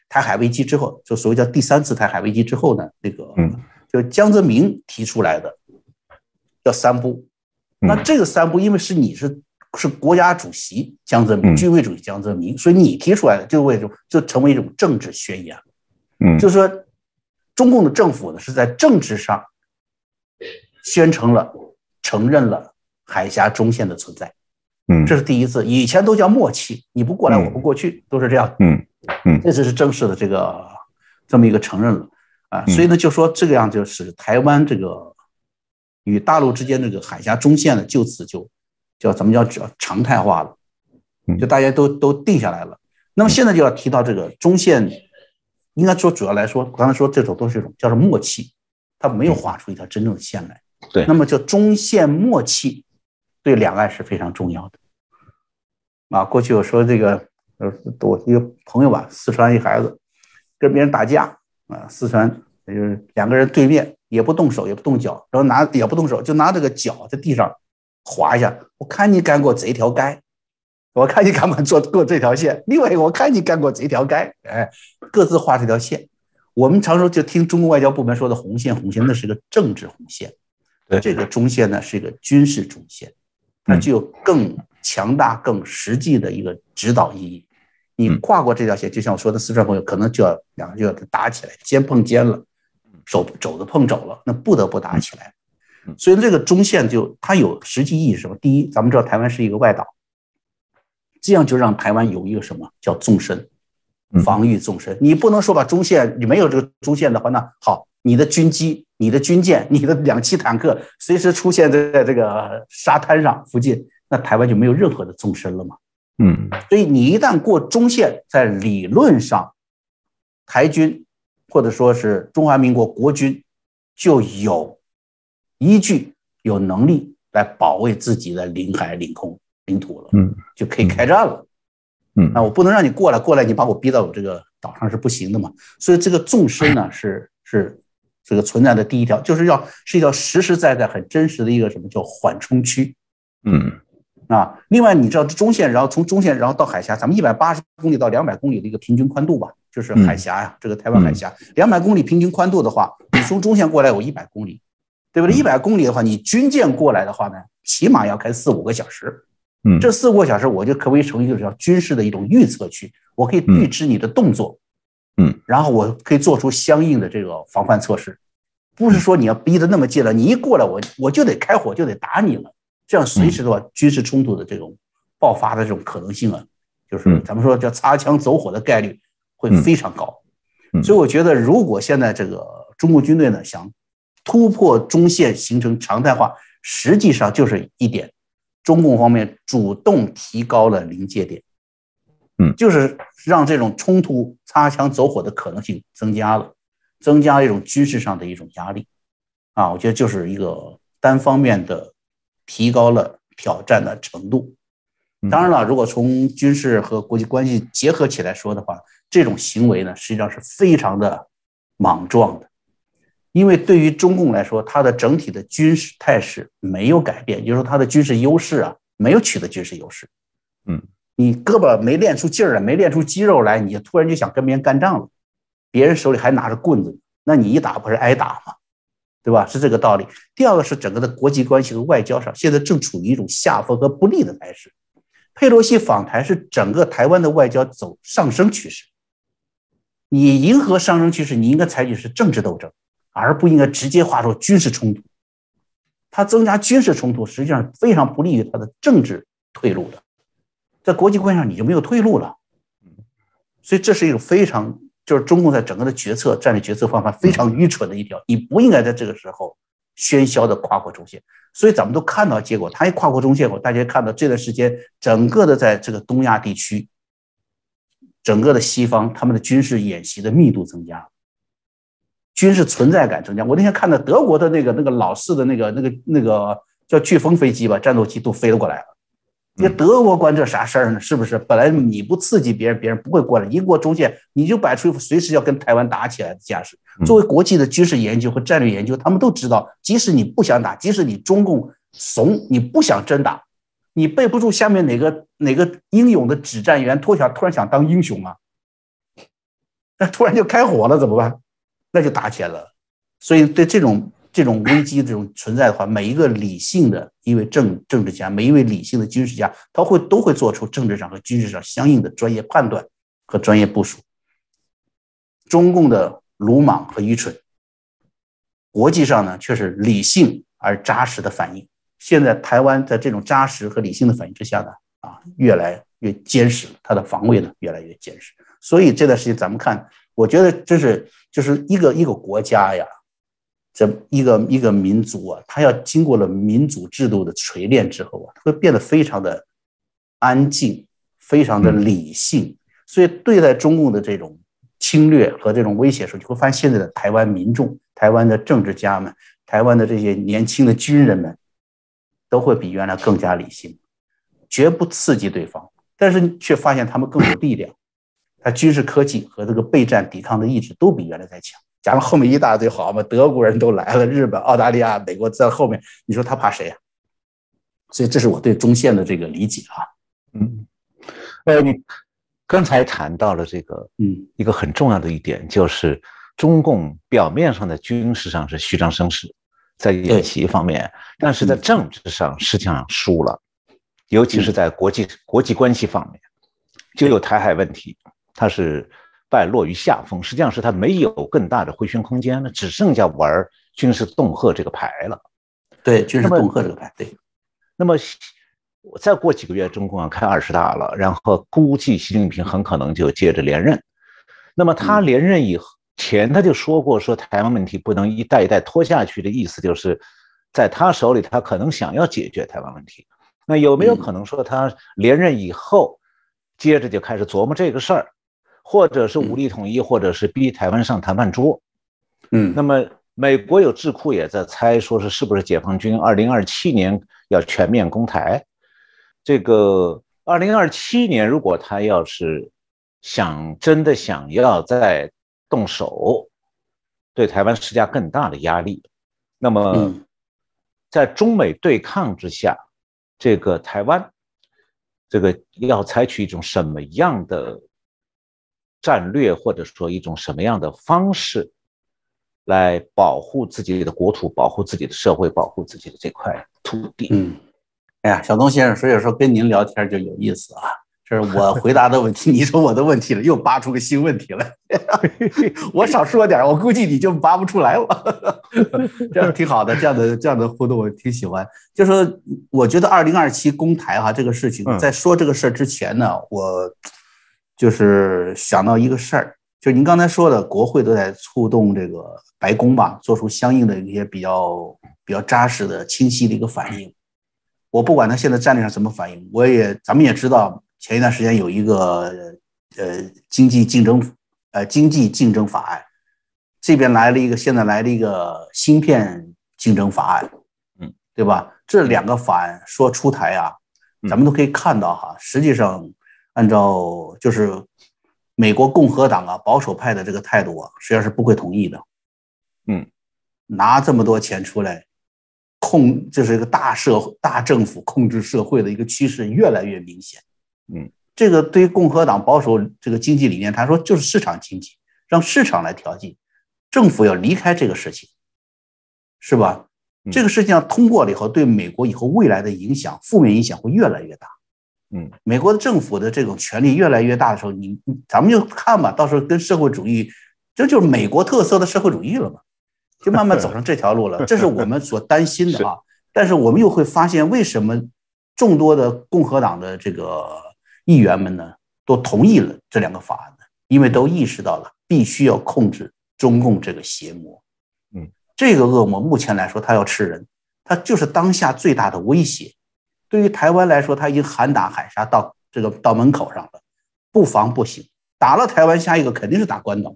台海危机之后，就所谓叫第三次台海危机之后呢，那个嗯，就江泽民提出来的。叫三步，那这个三步，因为是你是是国家主席江泽民，军委主席江泽民，所以你提出来的就为什么就成为一种政治宣言。嗯，就是说，中共的政府呢是在政治上宣称了、承认了海峡中线的存在。嗯，这是第一次，以前都叫默契，你不过来我不过去，都是这样。嗯嗯，这次是正式的这个这么一个承认了啊，所以呢，就说这个样就是台湾这个。与大陆之间这个海峡中线呢，就此就叫怎么叫叫常态化了，就大家都都定下来了。那么现在就要提到这个中线，应该说主要来说，刚才说这种都是一种叫做默契，它没有画出一条真正的线来。对，那么叫中线默契，对两岸是非常重要的。啊，过去我说这个，呃，我一个朋友吧，四川一孩子跟别人打架啊，四川就是两个人对面。也不动手，也不动脚，然后拿也不动手，就拿这个脚在地上划一下。我看你敢过这条街，我看你敢不敢做过这条线。另外，我看你敢过这条街，哎，各自画这条线。我们常说就听中国外交部门说的红线，红线那是个政治红线，这个中线呢是一个军事中线，它具有更强大、更实际的一个指导意义。你跨过这条线，就像我说的，四川朋友可能就要两个就要打起来，肩碰肩了。手肘子碰肘了，那不得不打起来。所以这个中线就它有实际意义是什么？第一，咱们知道台湾是一个外岛，这样就让台湾有一个什么叫纵深，防御纵深。你不能说把中线你没有这个中线的话，那好，你的军机、你的军舰、你的两栖坦克随时出现在这个沙滩上附近，那台湾就没有任何的纵深了嘛。嗯，所以你一旦过中线，在理论上，台军。或者说是中华民国国军就有依据、有能力来保卫自己的领海、领空、领土了，嗯，就可以开战了，嗯，那我不能让你过来，过来你把我逼到我这个岛上是不行的嘛。所以这个纵深呢，是是这个存在的第一条，就是要是一条实实在在、很真实的一个什么叫缓冲区，嗯，啊。另外，你知道中线，然后从中线，然后到海峡，咱们一百八十公里到两百公里的一个平均宽度吧，就是海峡呀，这个台湾海峡两百公里平均宽度的话，你从中线过来有一百公里，对不对？一百公里的话，你军舰过来的话呢，起码要开四五个小时。嗯，这四五个小时，我就可以成为就是叫军事的一种预测区，我可以预知你的动作，嗯，然后我可以做出相应的这个防范措施，不是说你要逼得那么近了，你一过来我我就得开火就得打你了，这样随时的话，军事冲突的这种爆发的这种可能性啊，就是咱们说叫擦枪走火的概率会非常高，所以我觉得如果现在这个中国军队呢想突破中线形成常态化，实际上就是一点。中共方面主动提高了临界点，嗯，就是让这种冲突擦枪走火的可能性增加了，增加一种军事上的一种压力，啊，我觉得就是一个单方面的提高了挑战的程度。当然了，如果从军事和国际关系结合起来说的话，这种行为呢，实际上是非常的莽撞的。因为对于中共来说，它的整体的军事态势没有改变，也就是说它的军事优势啊没有取得军事优势。嗯，你胳膊没练出劲儿来，没练出肌肉来，你就突然就想跟别人干仗了，别人手里还拿着棍子，那你一打不是挨打吗？对吧？是这个道理。第二个是整个的国际关系和外交上，现在正处于一种下风和不利的态势。佩洛西访台是整个台湾的外交走上升趋势，你迎合上升趋势，你应该采取是政治斗争。而不应该直接划出军事冲突，它增加军事冲突实际上非常不利于它的政治退路的，在国际关系上你就没有退路了，所以这是一个非常就是中共在整个的决策战略决策方法非常愚蠢的一条，你不应该在这个时候喧嚣的跨过中线，所以咱们都看到结果，他一跨过中线后，大家看到这段时间整个的在这个东亚地区，整个的西方他们的军事演习的密度增加。军事存在感增加。我那天看到德国的那个那个老式的那个那个那个叫飓风飞机吧，战斗机都飞了过来了。那德国关这啥事儿呢？是不是？本来你不刺激别人，别人不会过来。英国中线，你就摆出一副随时要跟台湾打起来的架势。作为国际的军事研究和战略研究，他们都知道，即使你不想打，即使你中共怂，你不想真打，你背不住下面哪个哪个英勇的指战员突然突然想当英雄啊，那突然就开火了，怎么办？那就打起来了，所以对这种这种危机这种存在的话，每一个理性的一位政政治家，每一位理性的军事家，他会都会做出政治上和军事上相应的专业判断和专业部署。中共的鲁莽和愚蠢，国际上呢却是理性而扎实的反应。现在台湾在这种扎实和理性的反应之下呢，啊，越来越坚实，它的防卫呢越来越坚实。所以这段时间咱们看。我觉得这是就是一个一个国家呀，这一个一个民族啊，它要经过了民主制度的锤炼之后啊，会变得非常的安静，非常的理性。所以对待中共的这种侵略和这种威胁的时，候，你会发现现在的台湾民众、台湾的政治家们、台湾的这些年轻的军人们，都会比原来更加理性，绝不刺激对方，但是却发现他们更有力量。他军事科技和这个备战抵抗的意志都比原来在强，加上后面一大堆好嘛，德国人都来了，日本、澳大利亚、美国在后面，你说他怕谁呀？所以这是我对中线的这个理解啊。嗯，呃，你刚才谈到了这个，嗯，一个很重要的一点就是中共表面上的军事上是虚张声势，在演习方面，但是在政治上实际上输了，尤其是在国际国际关系方面，就有台海问题。他是败落于下风，实际上是他没有更大的回旋空间了，只剩下玩军事恫吓这个牌了。对，军事恫吓这个牌。对。那么，再过几个月，中共要开二十大了，然后估计习近平很可能就接着连任。那么他连任以前，他就说过，说台湾问题不能一代一代拖下去的意思，就是在他手里，他可能想要解决台湾问题。那有没有可能说他连任以后，接着就开始琢磨这个事儿？或者是武力统一，或者是逼台湾上谈判桌，嗯，那么美国有智库也在猜，说是是不是解放军二零二七年要全面攻台？这个二零二七年，如果他要是想真的想要再动手，对台湾施加更大的压力，那么在中美对抗之下，这个台湾这个要采取一种什么样的战略，或者说一种什么样的方式，来保护自己的国土、保护自己的社会、保护自己的这块土地。嗯，哎呀，小东先生，所以说跟您聊天就有意思啊。这是我回答的问题，你说我的问题了，又扒出个新问题来。我少说点，我估计你就扒不出来了。这样挺好的，这样的这样的互动我挺喜欢。就说我觉得二零二七公台哈这个事情，在说这个事儿之前呢，我就是想到一个事儿，就您刚才说的，国会都在触动这个白宫吧，做出相应的一些比较比较扎实的、清晰的一个反应。我不管他现在战略上怎么反应，我也咱们也知道。前一段时间有一个呃经济竞争呃经济竞争法案，这边来了一个，现在来了一个芯片竞争法案，嗯，对吧？这两个法案说出台啊，咱们都可以看到哈，实际上按照就是美国共和党啊保守派的这个态度啊，实际上是不会同意的，嗯，拿这么多钱出来控，这是一个大社会大政府控制社会的一个趋势越来越明显。嗯，这个对于共和党保守这个经济理念，他说就是市场经济，让市场来调剂，政府要离开这个事情，是吧？这个事情要通过了以后，对美国以后未来的影响，负面影响会越来越大。嗯，美国的政府的这种权力越来越大的时候，你咱们就看吧，到时候跟社会主义，这就是美国特色的社会主义了嘛，就慢慢走上这条路了。这是我们所担心的啊。但是我们又会发现，为什么众多的共和党的这个。议员们呢都同意了这两个法案的，因为都意识到了必须要控制中共这个邪魔。嗯，这个恶魔目前来说，他要吃人，他就是当下最大的威胁。对于台湾来说，他已经喊打喊杀到这个到门口上了，不防不行，打了台湾，下一个肯定是打关岛，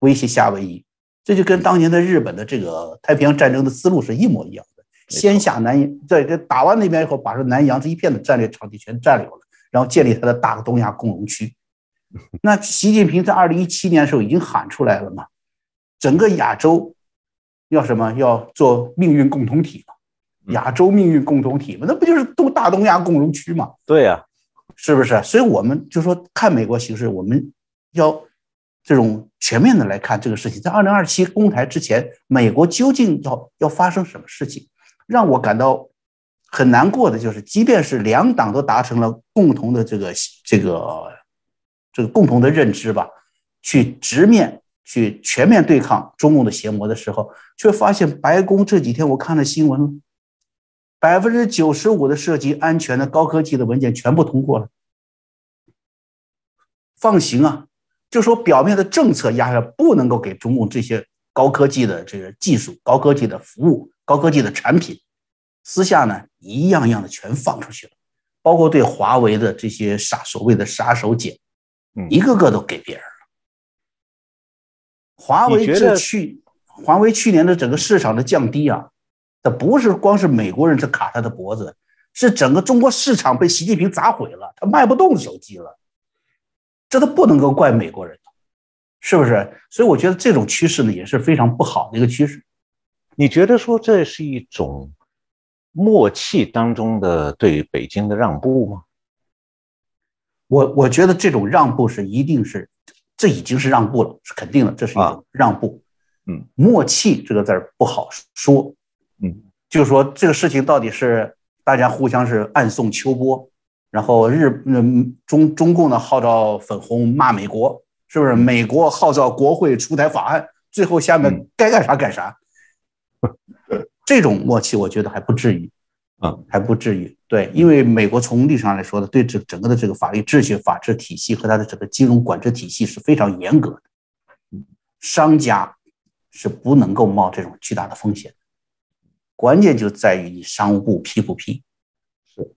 威胁夏威夷。这就跟当年的日本的这个太平洋战争的思路是一模一样的，先下南洋，在这打完那边以后，把这南洋这一片的战略场地全占领了。然后建立他的大东亚共荣区，那习近平在二零一七年的时候已经喊出来了嘛，整个亚洲要什么？要做命运共同体嘛？亚洲命运共同体嘛？那不就是东大东亚共荣区嘛？对呀，是不是？所以我们就说看美国形势，我们要这种全面的来看这个事情。在二零二七公台之前，美国究竟要要发生什么事情，让我感到。很难过的就是，即便是两党都达成了共同的这个这个这个共同的认知吧，去直面、去全面对抗中共的邪魔的时候，却发现白宫这几天我看了新闻，百分之九十五的涉及安全的高科技的文件全部通过了，放行啊！就说表面的政策压下，不能够给中共这些高科技的这个技术、高科技的服务、高科技的产品。私下呢，一样样的全放出去了，包括对华为的这些杀所谓的杀手锏，一个个都给别人了。华为这去，华为去年的整个市场的降低啊，这不是光是美国人在卡他的脖子，是整个中国市场被习近平砸毁了，他卖不动手机了，这都不能够怪美国人是不是？所以我觉得这种趋势呢，也是非常不好的一个趋势。你觉得说这是一种？默契当中的对北京的让步吗？我我觉得这种让步是一定是，这已经是让步了，是肯定的，这是一种让步。嗯，默契这个字儿不好说。嗯，就是说这个事情到底是大家互相是暗送秋波，然后日嗯中中共呢号召粉红骂美国，是不是？美国号召国会出台法案，最后下面该干啥干啥。这种默契，我觉得还不至于，啊，还不至于。对，因为美国从历史上来说呢，对这整个的这个法律秩序、法治体系和它的整个金融管制体系是非常严格的。商家是不能够冒这种巨大的风险，关键就在于你商务部批不批，是，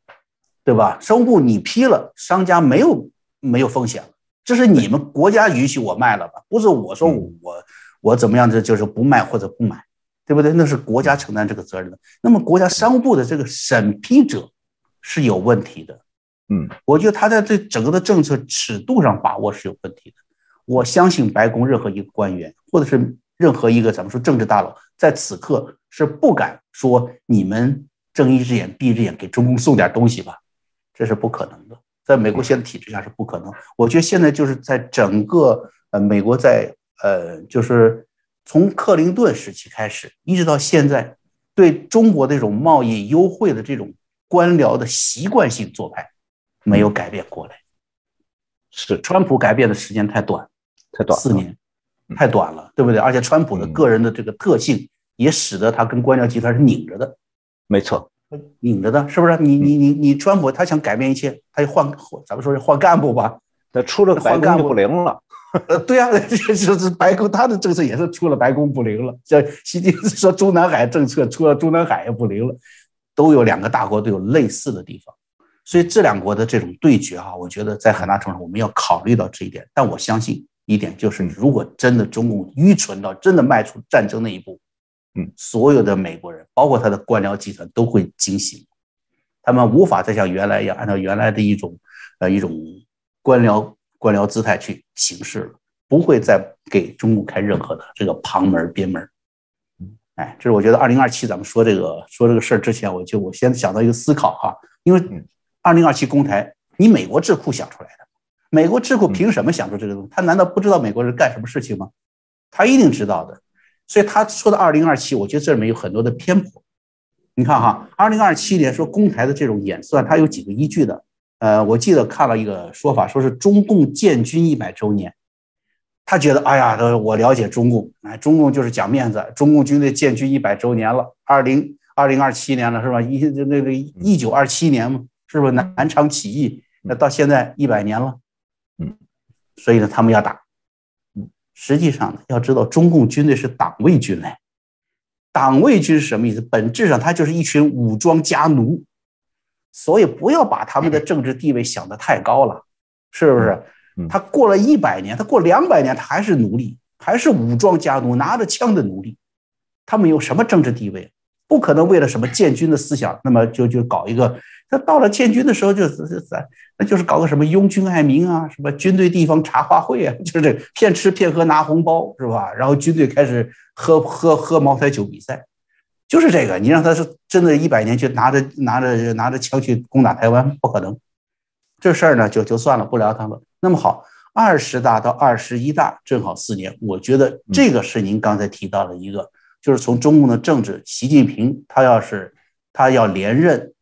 对吧？商务部你批了，商家没有没有风险了，这是你们国家允许我卖了吧？不是我说我我怎么样子就是不卖或者不买。对不对？那是国家承担这个责任的。那么，国家商务部的这个审批者是有问题的。嗯，我觉得他在这整个的政策尺度上把握是有问题的。我相信白宫任何一个官员，或者是任何一个咱们说政治大佬，在此刻是不敢说你们睁一只眼闭一只眼给中共送点东西吧，这是不可能的。在美国现在体制下是不可能。我觉得现在就是在整个呃美国在呃就是从克林顿时期开始，一直到现在，对中国的这种贸易优惠的这种官僚的习惯性做派没有改变过来。是川普改变的时间太短，太短，四年，太短了，对不对？而且川普的个人的这个特性也使得他跟官僚集团是拧着的，没错，拧着的，是不是？你你你你，川普他想改变一切，他就换，咱们说是换干部吧？他出了换干部不灵了。呃，对啊，就是白宫他的政策也是出了白宫不灵了。像习近平说中南海政策出了中南海也不灵了，都有两个大国都有类似的地方。所以这两国的这种对决啊，我觉得在很大程度上我们要考虑到这一点。但我相信一点就是，如果真的中共愚蠢到真的迈出战争那一步，嗯，所有的美国人，包括他的官僚集团都会惊醒，他们无法再像原来一样按照原来的一种呃一种官僚官僚姿态去行事了，不会再给中共开任何的这个旁门边门。哎，这是我觉得二零二七咱们说这个说这个事儿之前，我就我先想到一个思考哈，因为。二零二七公台，你美国智库想出来的，美国智库凭什么想出这个东西？他难道不知道美国人干什么事情吗？他一定知道的。所以他说的二零二七，我觉得这里面有很多的偏颇。你看哈，二零二七年说公台的这种演算，它有几个依据的。呃，我记得看了一个说法，说是中共建军一百周年，他觉得，哎呀，我了解中共，哎，中共就是讲面子，中共军队建军一百周年了，二零二零二七年了，是吧？一那个一九二七年嘛。是不是南南昌起义？那到现在一百年了，嗯，所以呢，他们要打，嗯，实际上呢，要知道中共军队是党卫军嘞，党卫军是什么意思？本质上它就是一群武装家奴，所以不要把他们的政治地位想得太高了，是不是？他过了一百年，他过两百年，他还是奴隶，还是武装家奴，拿着枪的奴隶，他们有什么政治地位？不可能为了什么建军的思想，那么就就搞一个。他到了建军的时候，就就是是，那就是搞个什么拥军爱民啊，什么军队地方茶话会啊，就是骗吃骗喝拿红包是吧？然后军队开始喝喝喝茅台酒比赛，就是这个。你让他是真的一百年去拿着拿着拿着枪去攻打台湾，不可能。这事儿呢就就算了，不聊他了。那么好，二十大到二十一大正好四年，我觉得这个是您刚才提到的一个，就是从中共的政治，习近平他要是他要连任。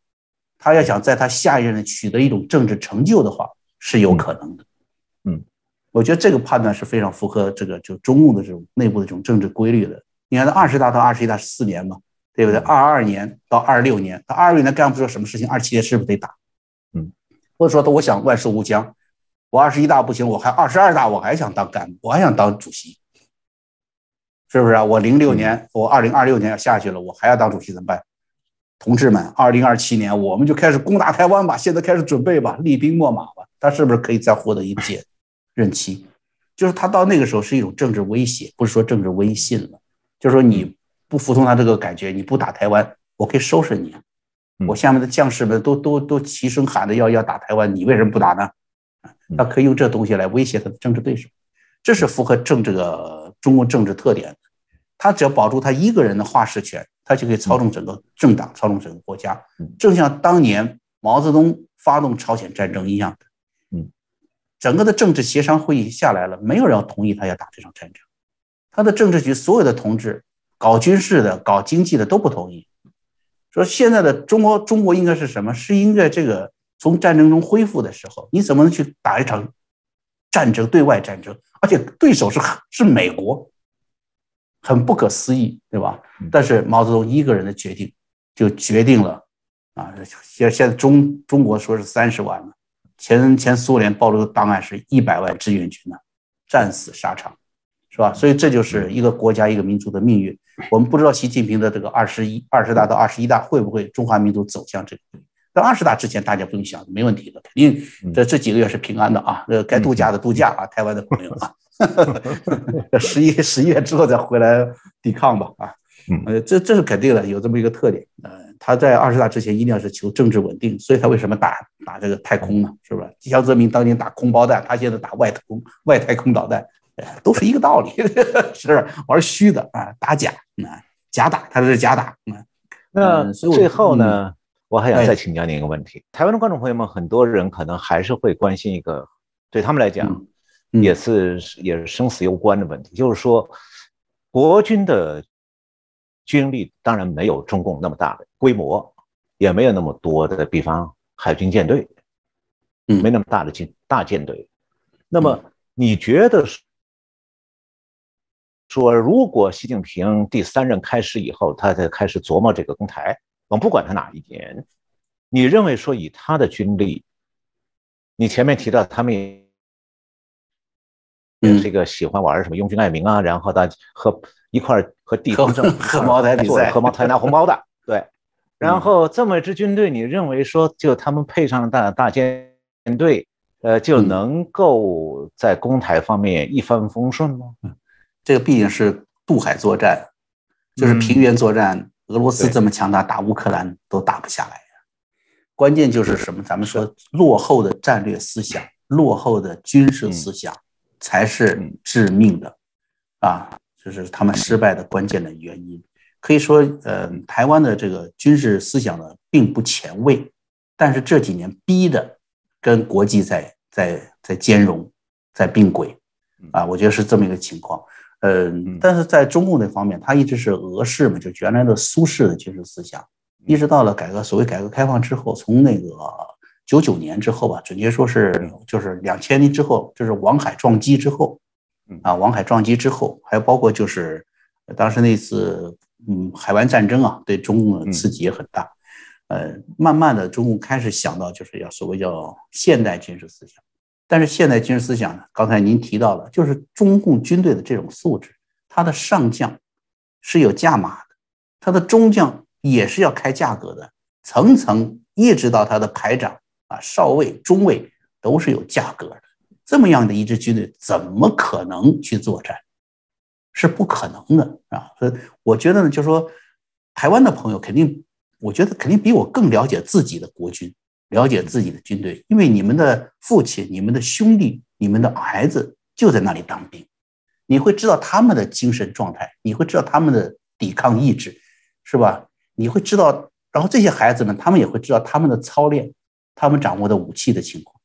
他要想在他下一任取得一种政治成就的话，是有可能的。嗯，我觉得这个判断是非常符合这个就中共的这种内部的这种政治规律的。你看，他二十大到二十一大是四年嘛，对不对？二二年到二六年，他二六年干不出什么事情，二七年是不是得打？嗯，或者说他我想万寿无疆，我二十一大不行，我还二十二大我还想当干部，我还想当主席，是不是啊？我零六年我二零二六年要下去了，我还要当主席怎么办？同志们，二零二七年我们就开始攻打台湾吧！现在开始准备吧，厉兵秣马吧。他是不是可以再获得一届 任期？就是他到那个时候是一种政治威胁，不是说政治威信了。就是说你不服从他这个感觉，你不打台湾，我可以收拾你。我下面的将士们都都都齐声喊着要要打台湾，你为什么不打呢？他可以用这东西来威胁他的政治对手，这是符合政这个中国政治特点的。他只要保住他一个人的话事权。他就可以操纵整个政党，操纵整个国家，正像当年毛泽东发动朝鲜战争一样的。嗯，整个的政治协商会议下来了，没有人要同意他要打这场战争。他的政治局所有的同志，搞军事的、搞经济的都不同意，说现在的中国，中国应该是什么？是应该这个从战争中恢复的时候，你怎么能去打一场战争？对外战争，而且对手是是美国。很不可思议，对吧？但是毛泽东一个人的决定，就决定了啊！现现在中中国说是三十万了，前前苏联暴露的档案是一百万志愿军呢，战死沙场，是吧？所以这就是一个国家一个民族的命运。我们不知道习近平的这个二十一二十大到二十一大会不会中华民族走向这个？在二十大之前，大家不用想，没问题的，肯定这这几个月是平安的啊！呃，该度假的度假啊，台湾的朋友啊。十一十一月之后再回来抵抗吧，啊，呃，这这是肯定的，有这么一个特点。呃，他在二十大之前一定要是求政治稳定，所以他为什么打打这个太空呢？是不是？江泽民当年打空包弹，他现在打外太空外太空导弹，都是一个道理，是玩虚的啊，打假啊，假打，他是假打。那最后呢，我还想再请教您一个问题：台湾的观众朋友们，很多人可能还是会关心一个，对他们来讲，也是也是生死攸关的问题，就是说，国军的军力当然没有中共那么大的规模，也没有那么多的，比方海军舰队，嗯，没那么大的军大舰队。那么你觉得说，如果习近平第三任开始以后，他才开始琢磨这个攻台？我们不管他哪一年，你认为说以他的军力，你前面提到他们也这个喜欢玩什么拥军爱民啊，然后大和一块和地方政 府喝茅台比赛，和茅台拿红包的，对。然后这么一支军队，你认为说就他们配上大大舰队，呃，就能够在攻台方面一帆风顺吗？这个毕竟是渡海作战，就是平原作战。俄罗斯这么强大，打乌克兰都打不下来呀。关键就是什么？咱们说落后的战略思想、落后的军事思想才是致命的啊！就是他们失败的关键的原因。可以说，呃，台湾的这个军事思想呢，并不前卫，但是这几年逼的跟国际在在在兼容、在并轨啊，我觉得是这么一个情况。嗯，但是在中共那方面，他一直是俄式嘛，就原来的苏式的军事思想，一直到了改革所谓改革开放之后，从那个九九年之后吧，准确说是就是两千年之后，就是王海撞击之后，啊，王海撞击之后，还有包括就是当时那次嗯海湾战争啊，对中共的刺激也很大，呃，慢慢的中共开始想到就是要所谓叫现代军事思想。但是现代军事思想呢？刚才您提到了，就是中共军队的这种素质，他的上将是有价码的，他的中将也是要开价格的，层层一直到他的排长啊、少尉、中尉都是有价格的。这么样的一支军队，怎么可能去作战？是不可能的啊！所以我觉得呢，就是说，台湾的朋友肯定，我觉得肯定比我更了解自己的国军。了解自己的军队，因为你们的父亲、你们的兄弟、你们的孩子就在那里当兵，你会知道他们的精神状态，你会知道他们的抵抗意志，是吧？你会知道，然后这些孩子们，他们也会知道他们的操练，他们掌握的武器的情况。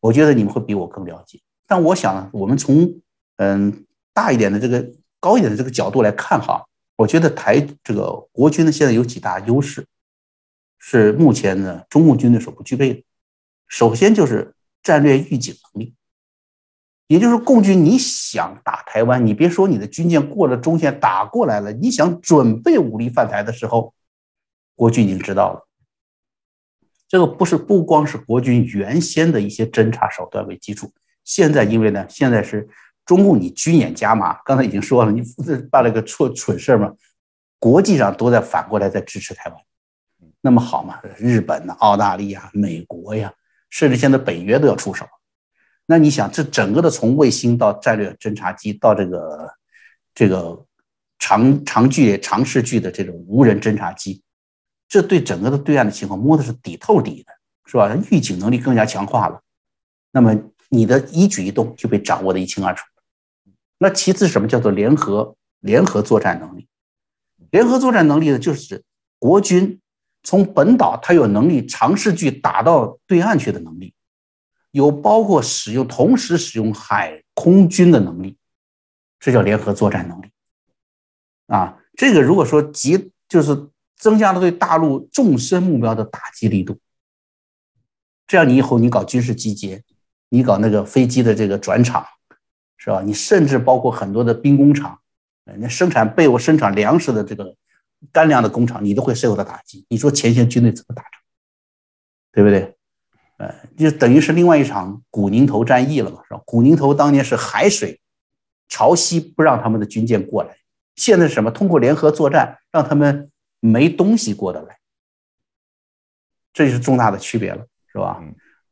我觉得你们会比我更了解。但我想，我们从嗯大一点的这个高一点的这个角度来看哈，我觉得台这个国军呢，现在有几大优势。是目前呢，中共军队所不具备的。首先就是战略预警能力，也就是共军你想打台湾，你别说你的军舰过了中线打过来了，你想准备武力犯台的时候，国军已经知道了。这个不是不光是国军原先的一些侦察手段为基础，现在因为呢，现在是中共你军演加码，刚才已经说了，你办了个错蠢事嘛，国际上都在反过来在支持台湾。那么好嘛？日本呢、澳大利亚、美国呀，甚至现在北约都要出手。那你想，这整个的从卫星到战略侦察机到这个这个长长距长视距的这种无人侦察机，这对整个的对岸的情况摸的是底透底的，是吧？预警能力更加强化了。那么你的一举一动就被掌握的一清二楚。那其次什么叫做联合联合作战能力？联合作战能力呢，就是国军。从本岛，它有能力长视距打到对岸去的能力，有包括使用同时使用海空军的能力，这叫联合作战能力。啊，这个如果说集就是增加了对大陆纵深目标的打击力度，这样你以后你搞军事集结，你搞那个飞机的这个转场，是吧？你甚至包括很多的兵工厂，那生产被我、生产粮食的这个。干粮的工厂，你都会受到打击。你说前线军队怎么打仗？对不对？呃，就等于是另外一场古宁头战役了嘛，是吧？古宁头当年是海水潮汐不让他们的军舰过来，现在什么？通过联合作战，让他们没东西过得来，这就是重大的区别了，是吧？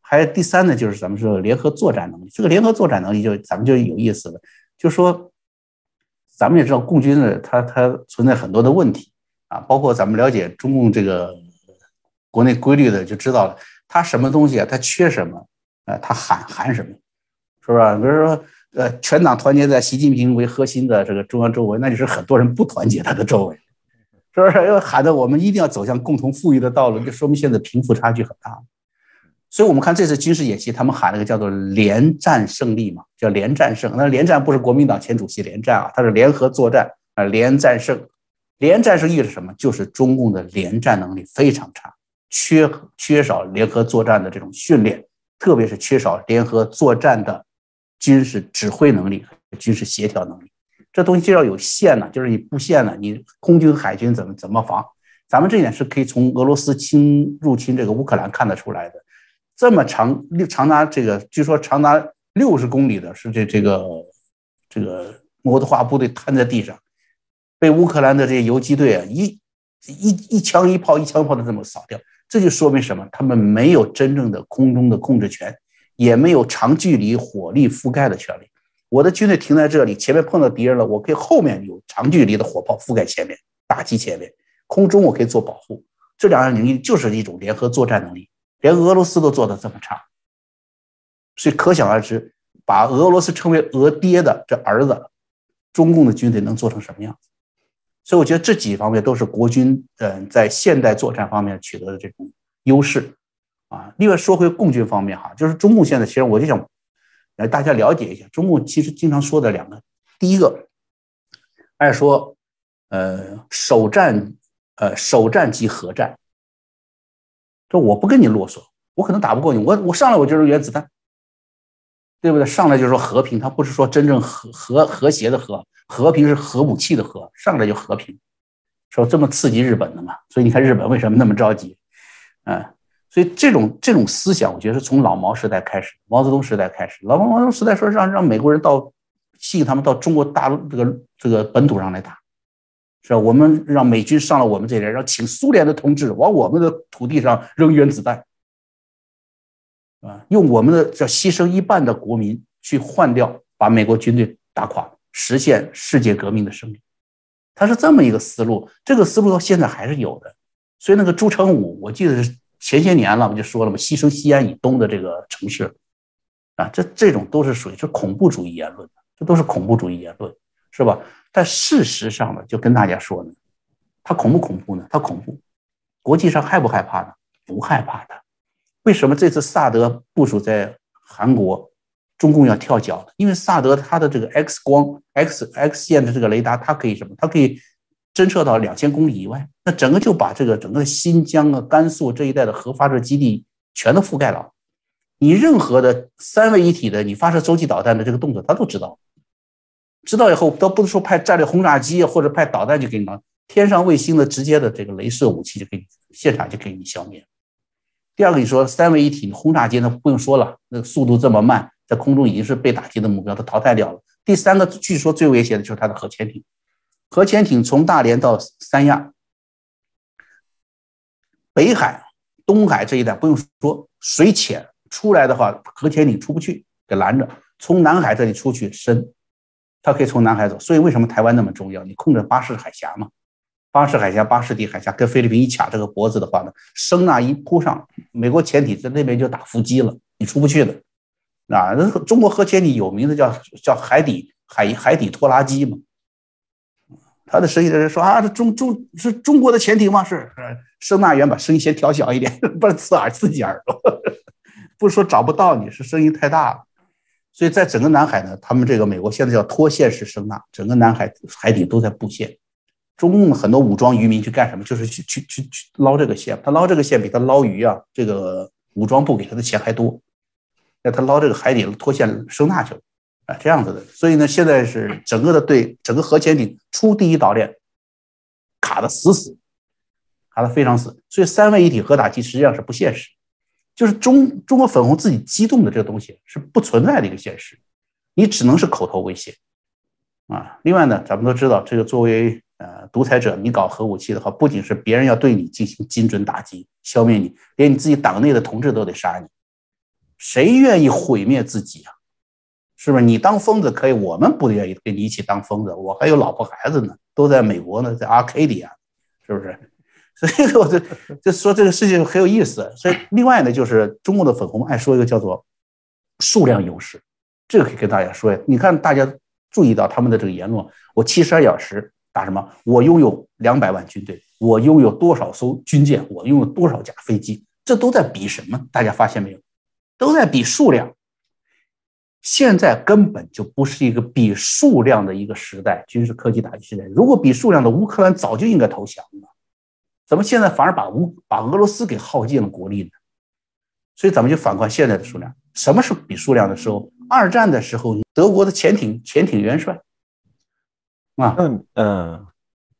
还有第三呢，就是咱们说联合作战能力。这个联合作战能力就咱们就有意思了，就说咱们也知道共军呢，它它存在很多的问题。啊，包括咱们了解中共这个国内规律的，就知道了，他什么东西啊，他缺什么，啊，他喊喊什么，是不是？比如说，呃，全党团结在习近平为核心的这个中央周围，那就是很多人不团结他的周围，是不是？要喊的我们一定要走向共同富裕的道路，就说明现在贫富差距很大。所以，我们看这次军事演习，他们喊了个叫做“连战胜利”嘛，叫“连战胜”。那连战不是国民党前主席连战啊，他是联合作战啊，连战胜。连战胜意是什么？就是中共的连战能力非常差，缺缺少联合作战的这种训练，特别是缺少联合作战的军事指挥能力军事协调能力。这东西就要有线了，就是你布线了，你空军海军怎么怎么防？咱们这一点是可以从俄罗斯侵入侵这个乌克兰看得出来的。这么长长达这个，据说长达六十公里的是这这个这个摩托化部队瘫在地上。被乌克兰的这些游击队啊，一一一枪一炮一枪炮的这么扫掉，这就说明什么？他们没有真正的空中的控制权，也没有长距离火力覆盖的权利。我的军队停在这里，前面碰到敌人了，我可以后面有长距离的火炮覆盖前面，打击前面，空中我可以做保护。这两样能力就是一种联合作战能力，连俄罗斯都做的这么差，所以可想而知，把俄罗斯称为“俄爹”的这儿子，中共的军队能做成什么样子？所以我觉得这几方面都是国军嗯在现代作战方面取得的这种优势啊。另外说回共军方面哈，就是中共现在其实我就想来大家了解一下，中共其实经常说的两个，第一个爱说呃首战呃首战即核战，这我不跟你啰嗦，我可能打不过你，我我上来我就是原子弹，对不对？上来就说和平，他不是说真正和和和谐的和。和平是核武器的核，上来就和平，说这么刺激日本的嘛？所以你看日本为什么那么着急？嗯，所以这种这种思想，我觉得是从老毛时代开始，毛泽东时代开始。老毛毛泽东时代说让让美国人到吸引他们到中国大陆这个这个本土上来打，是吧？我们让美军上了我们这边，让请苏联的同志往我们的土地上扔原子弹，啊，用我们的叫牺牲一半的国民去换掉把美国军队打垮。实现世界革命的胜利，他是这么一个思路，这个思路到现在还是有的。所以那个朱成武，我记得是前些年了，我就说了嘛，牺牲西安以东的这个城市，啊，这这种都是属于是恐怖主义言论这都是恐怖主义言论，是吧？但事实上呢，就跟大家说呢，他恐不恐怖呢？他恐怖，国际上害不害怕呢？不害怕的。为什么这次萨德部署在韩国？中共要跳脚，因为萨德它的这个 X 光、X X 线的这个雷达，它可以什么？它可以侦测到两千公里以外，那整个就把这个整个新疆啊、甘肃这一带的核发射基地全都覆盖了。你任何的三位一体的，你发射洲际导弹的这个动作，他都知道。知道以后，都不是说派战略轰炸机或者派导弹就给你了，天上卫星的直接的这个镭射武器就给你现场就给你消灭。第二个，你说三位一体轰炸机，那不用说了，那速度这么慢。在空中已经是被打击的目标，它淘汰掉了。第三个，据说最危险的就是它的核潜艇。核潜艇从大连到三亚、北海、东海这一带不用说，水浅出来的话，核潜艇出不去，给拦着。从南海这里出去深，它可以从南海走。所以为什么台湾那么重要？你控制巴士海峡嘛，巴士海峡、巴士底海峡跟菲律宾一卡这个脖子的话呢，声呐一扑上，美国潜艇在那边就打伏击了，你出不去了。啊，那中国核潜艇有名的叫叫海底海海底拖拉机嘛。他的声音的人说啊，这中中是中国的潜艇吗？是，声呐员把声音先调小一点，不是刺耳刺激耳朵。不是说找不到你，是声音太大了。所以在整个南海呢，他们这个美国现在叫拖线式声纳，整个南海海底都在布线。中共很多武装渔民去干什么？就是去去去去捞这个线，他捞这个线比他捞鱼啊，这个武装部给他的钱还多。那他捞这个海底拖线声纳去了，啊，这样子的，所以呢，现在是整个的对整个核潜艇出第一岛链卡的死死，卡的非常死，所以三位一体核打击实际上是不现实，就是中中国粉红自己激动的这个东西是不存在的一个现实，你只能是口头威胁，啊，另外呢，咱们都知道，这个作为呃独裁者，你搞核武器的话，不仅是别人要对你进行精准打击消灭你，连你自己党内的同志都得杀你。谁愿意毁灭自己啊？是不是你当疯子可以，我们不愿意跟你一起当疯子。我还有老婆孩子呢，都在美国呢，在阿 K 里啊，是不是？所以说，这这说这个事情很有意思。所以，另外呢，就是中国的粉红爱说一个叫做数量优势，这个可以跟大家说呀。你看，大家注意到他们的这个言论，我七十二小时打什么？我拥有两百万军队，我拥有多少艘军舰，我拥有多少架飞机，这都在比什么？大家发现没有？都在比数量。现在根本就不是一个比数量的一个时代，军事科技打击时代。如果比数量的，乌克兰早就应该投降了，怎么现在反而把乌把俄罗斯给耗尽了国力呢？所以咱们就反观现在的数量，什么是比数量的时候？二战的时候，德国的潜艇潜艇元帅啊，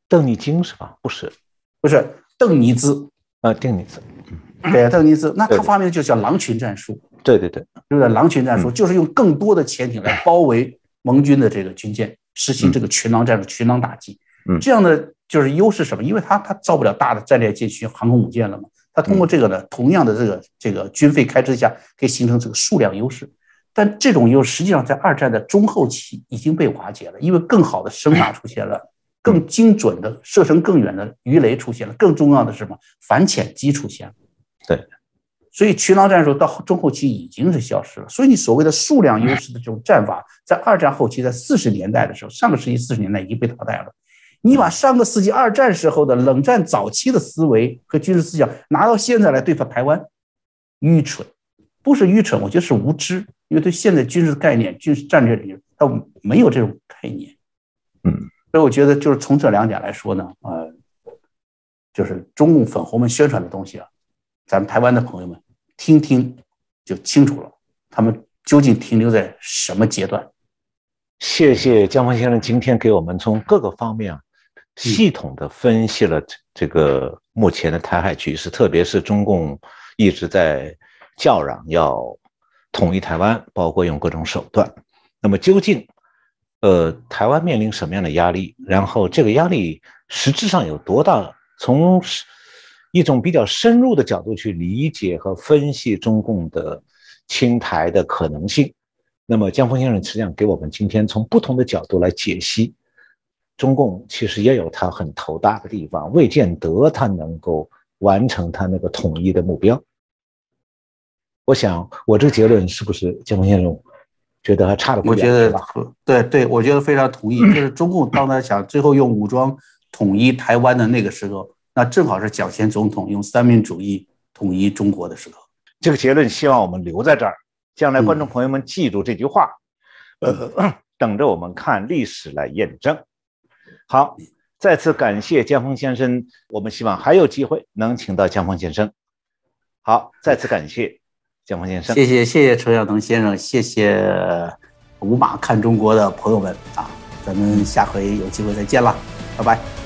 邓尼金是吧？不是，不是邓尼兹啊，邓尼兹，对，邓尼兹，那他发明的就叫狼群战术。对对对，对不对？狼群战术就是用更多的潜艇来包围盟军的这个军舰，实行这个群狼战术、群狼打击。嗯这样的就是优势什么？因为它它造不了大的战略舰群、航空母舰了嘛。它通过这个呢，同样的这个这个军费开支下，可以形成这个数量优势。但这种优势实际上在二战的中后期已经被瓦解了，因为更好的声呐出现了，更精准的射程更远的鱼雷出现了，更重要的是什么？反潜机出现了。对。所以群狼战术到中后期已经是消失了。所以你所谓的数量优势的这种战法，在二战后期，在四十年代的时候，上个世纪四十年代已经被淘汰了。你把上个世纪二战时候的冷战早期的思维和军事思想拿到现在来对付台湾，愚蠢，不是愚蠢，我觉得是无知，因为对现在军事概念、军事战略理论，它没有这种概念。嗯，所以我觉得就是从这两点来说呢，呃，就是中共粉红们宣传的东西啊，咱们台湾的朋友们听听就清楚了，他们究竟停留在什么阶段。谢谢江峰先生今天给我们从各个方面啊，系统的分析了这这个目前的台海局势，特别是中共一直在叫嚷要统一台湾，包括用各种手段。那么究竟，呃，台湾面临什么样的压力？然后这个压力实质上有多大？从一种比较深入的角度去理解和分析中共的清台的可能性。那么江峰先生实际上给我们今天从不同的角度来解析，中共其实也有他很头大的地方，未见得他能够完成他那个统一的目标。我想我这个结论是不是江峰先生觉得还差的不远？我觉得？对对，我觉得非常同意。就是中共当他想最后用武装统一台湾的那个时候，那正好是蒋前总统用三民主义统一中国的时候。这个结论希望我们留在这儿，将来观众朋友们记住这句话，呃，等着我们看历史来验证。好，再次感谢江峰先生，我们希望还有机会能请到江峰先生。好，再次感谢江峰先生。谢谢谢谢陈晓东先生，谢谢五马看中国的朋友们啊，咱们下回有机会再见了，拜拜。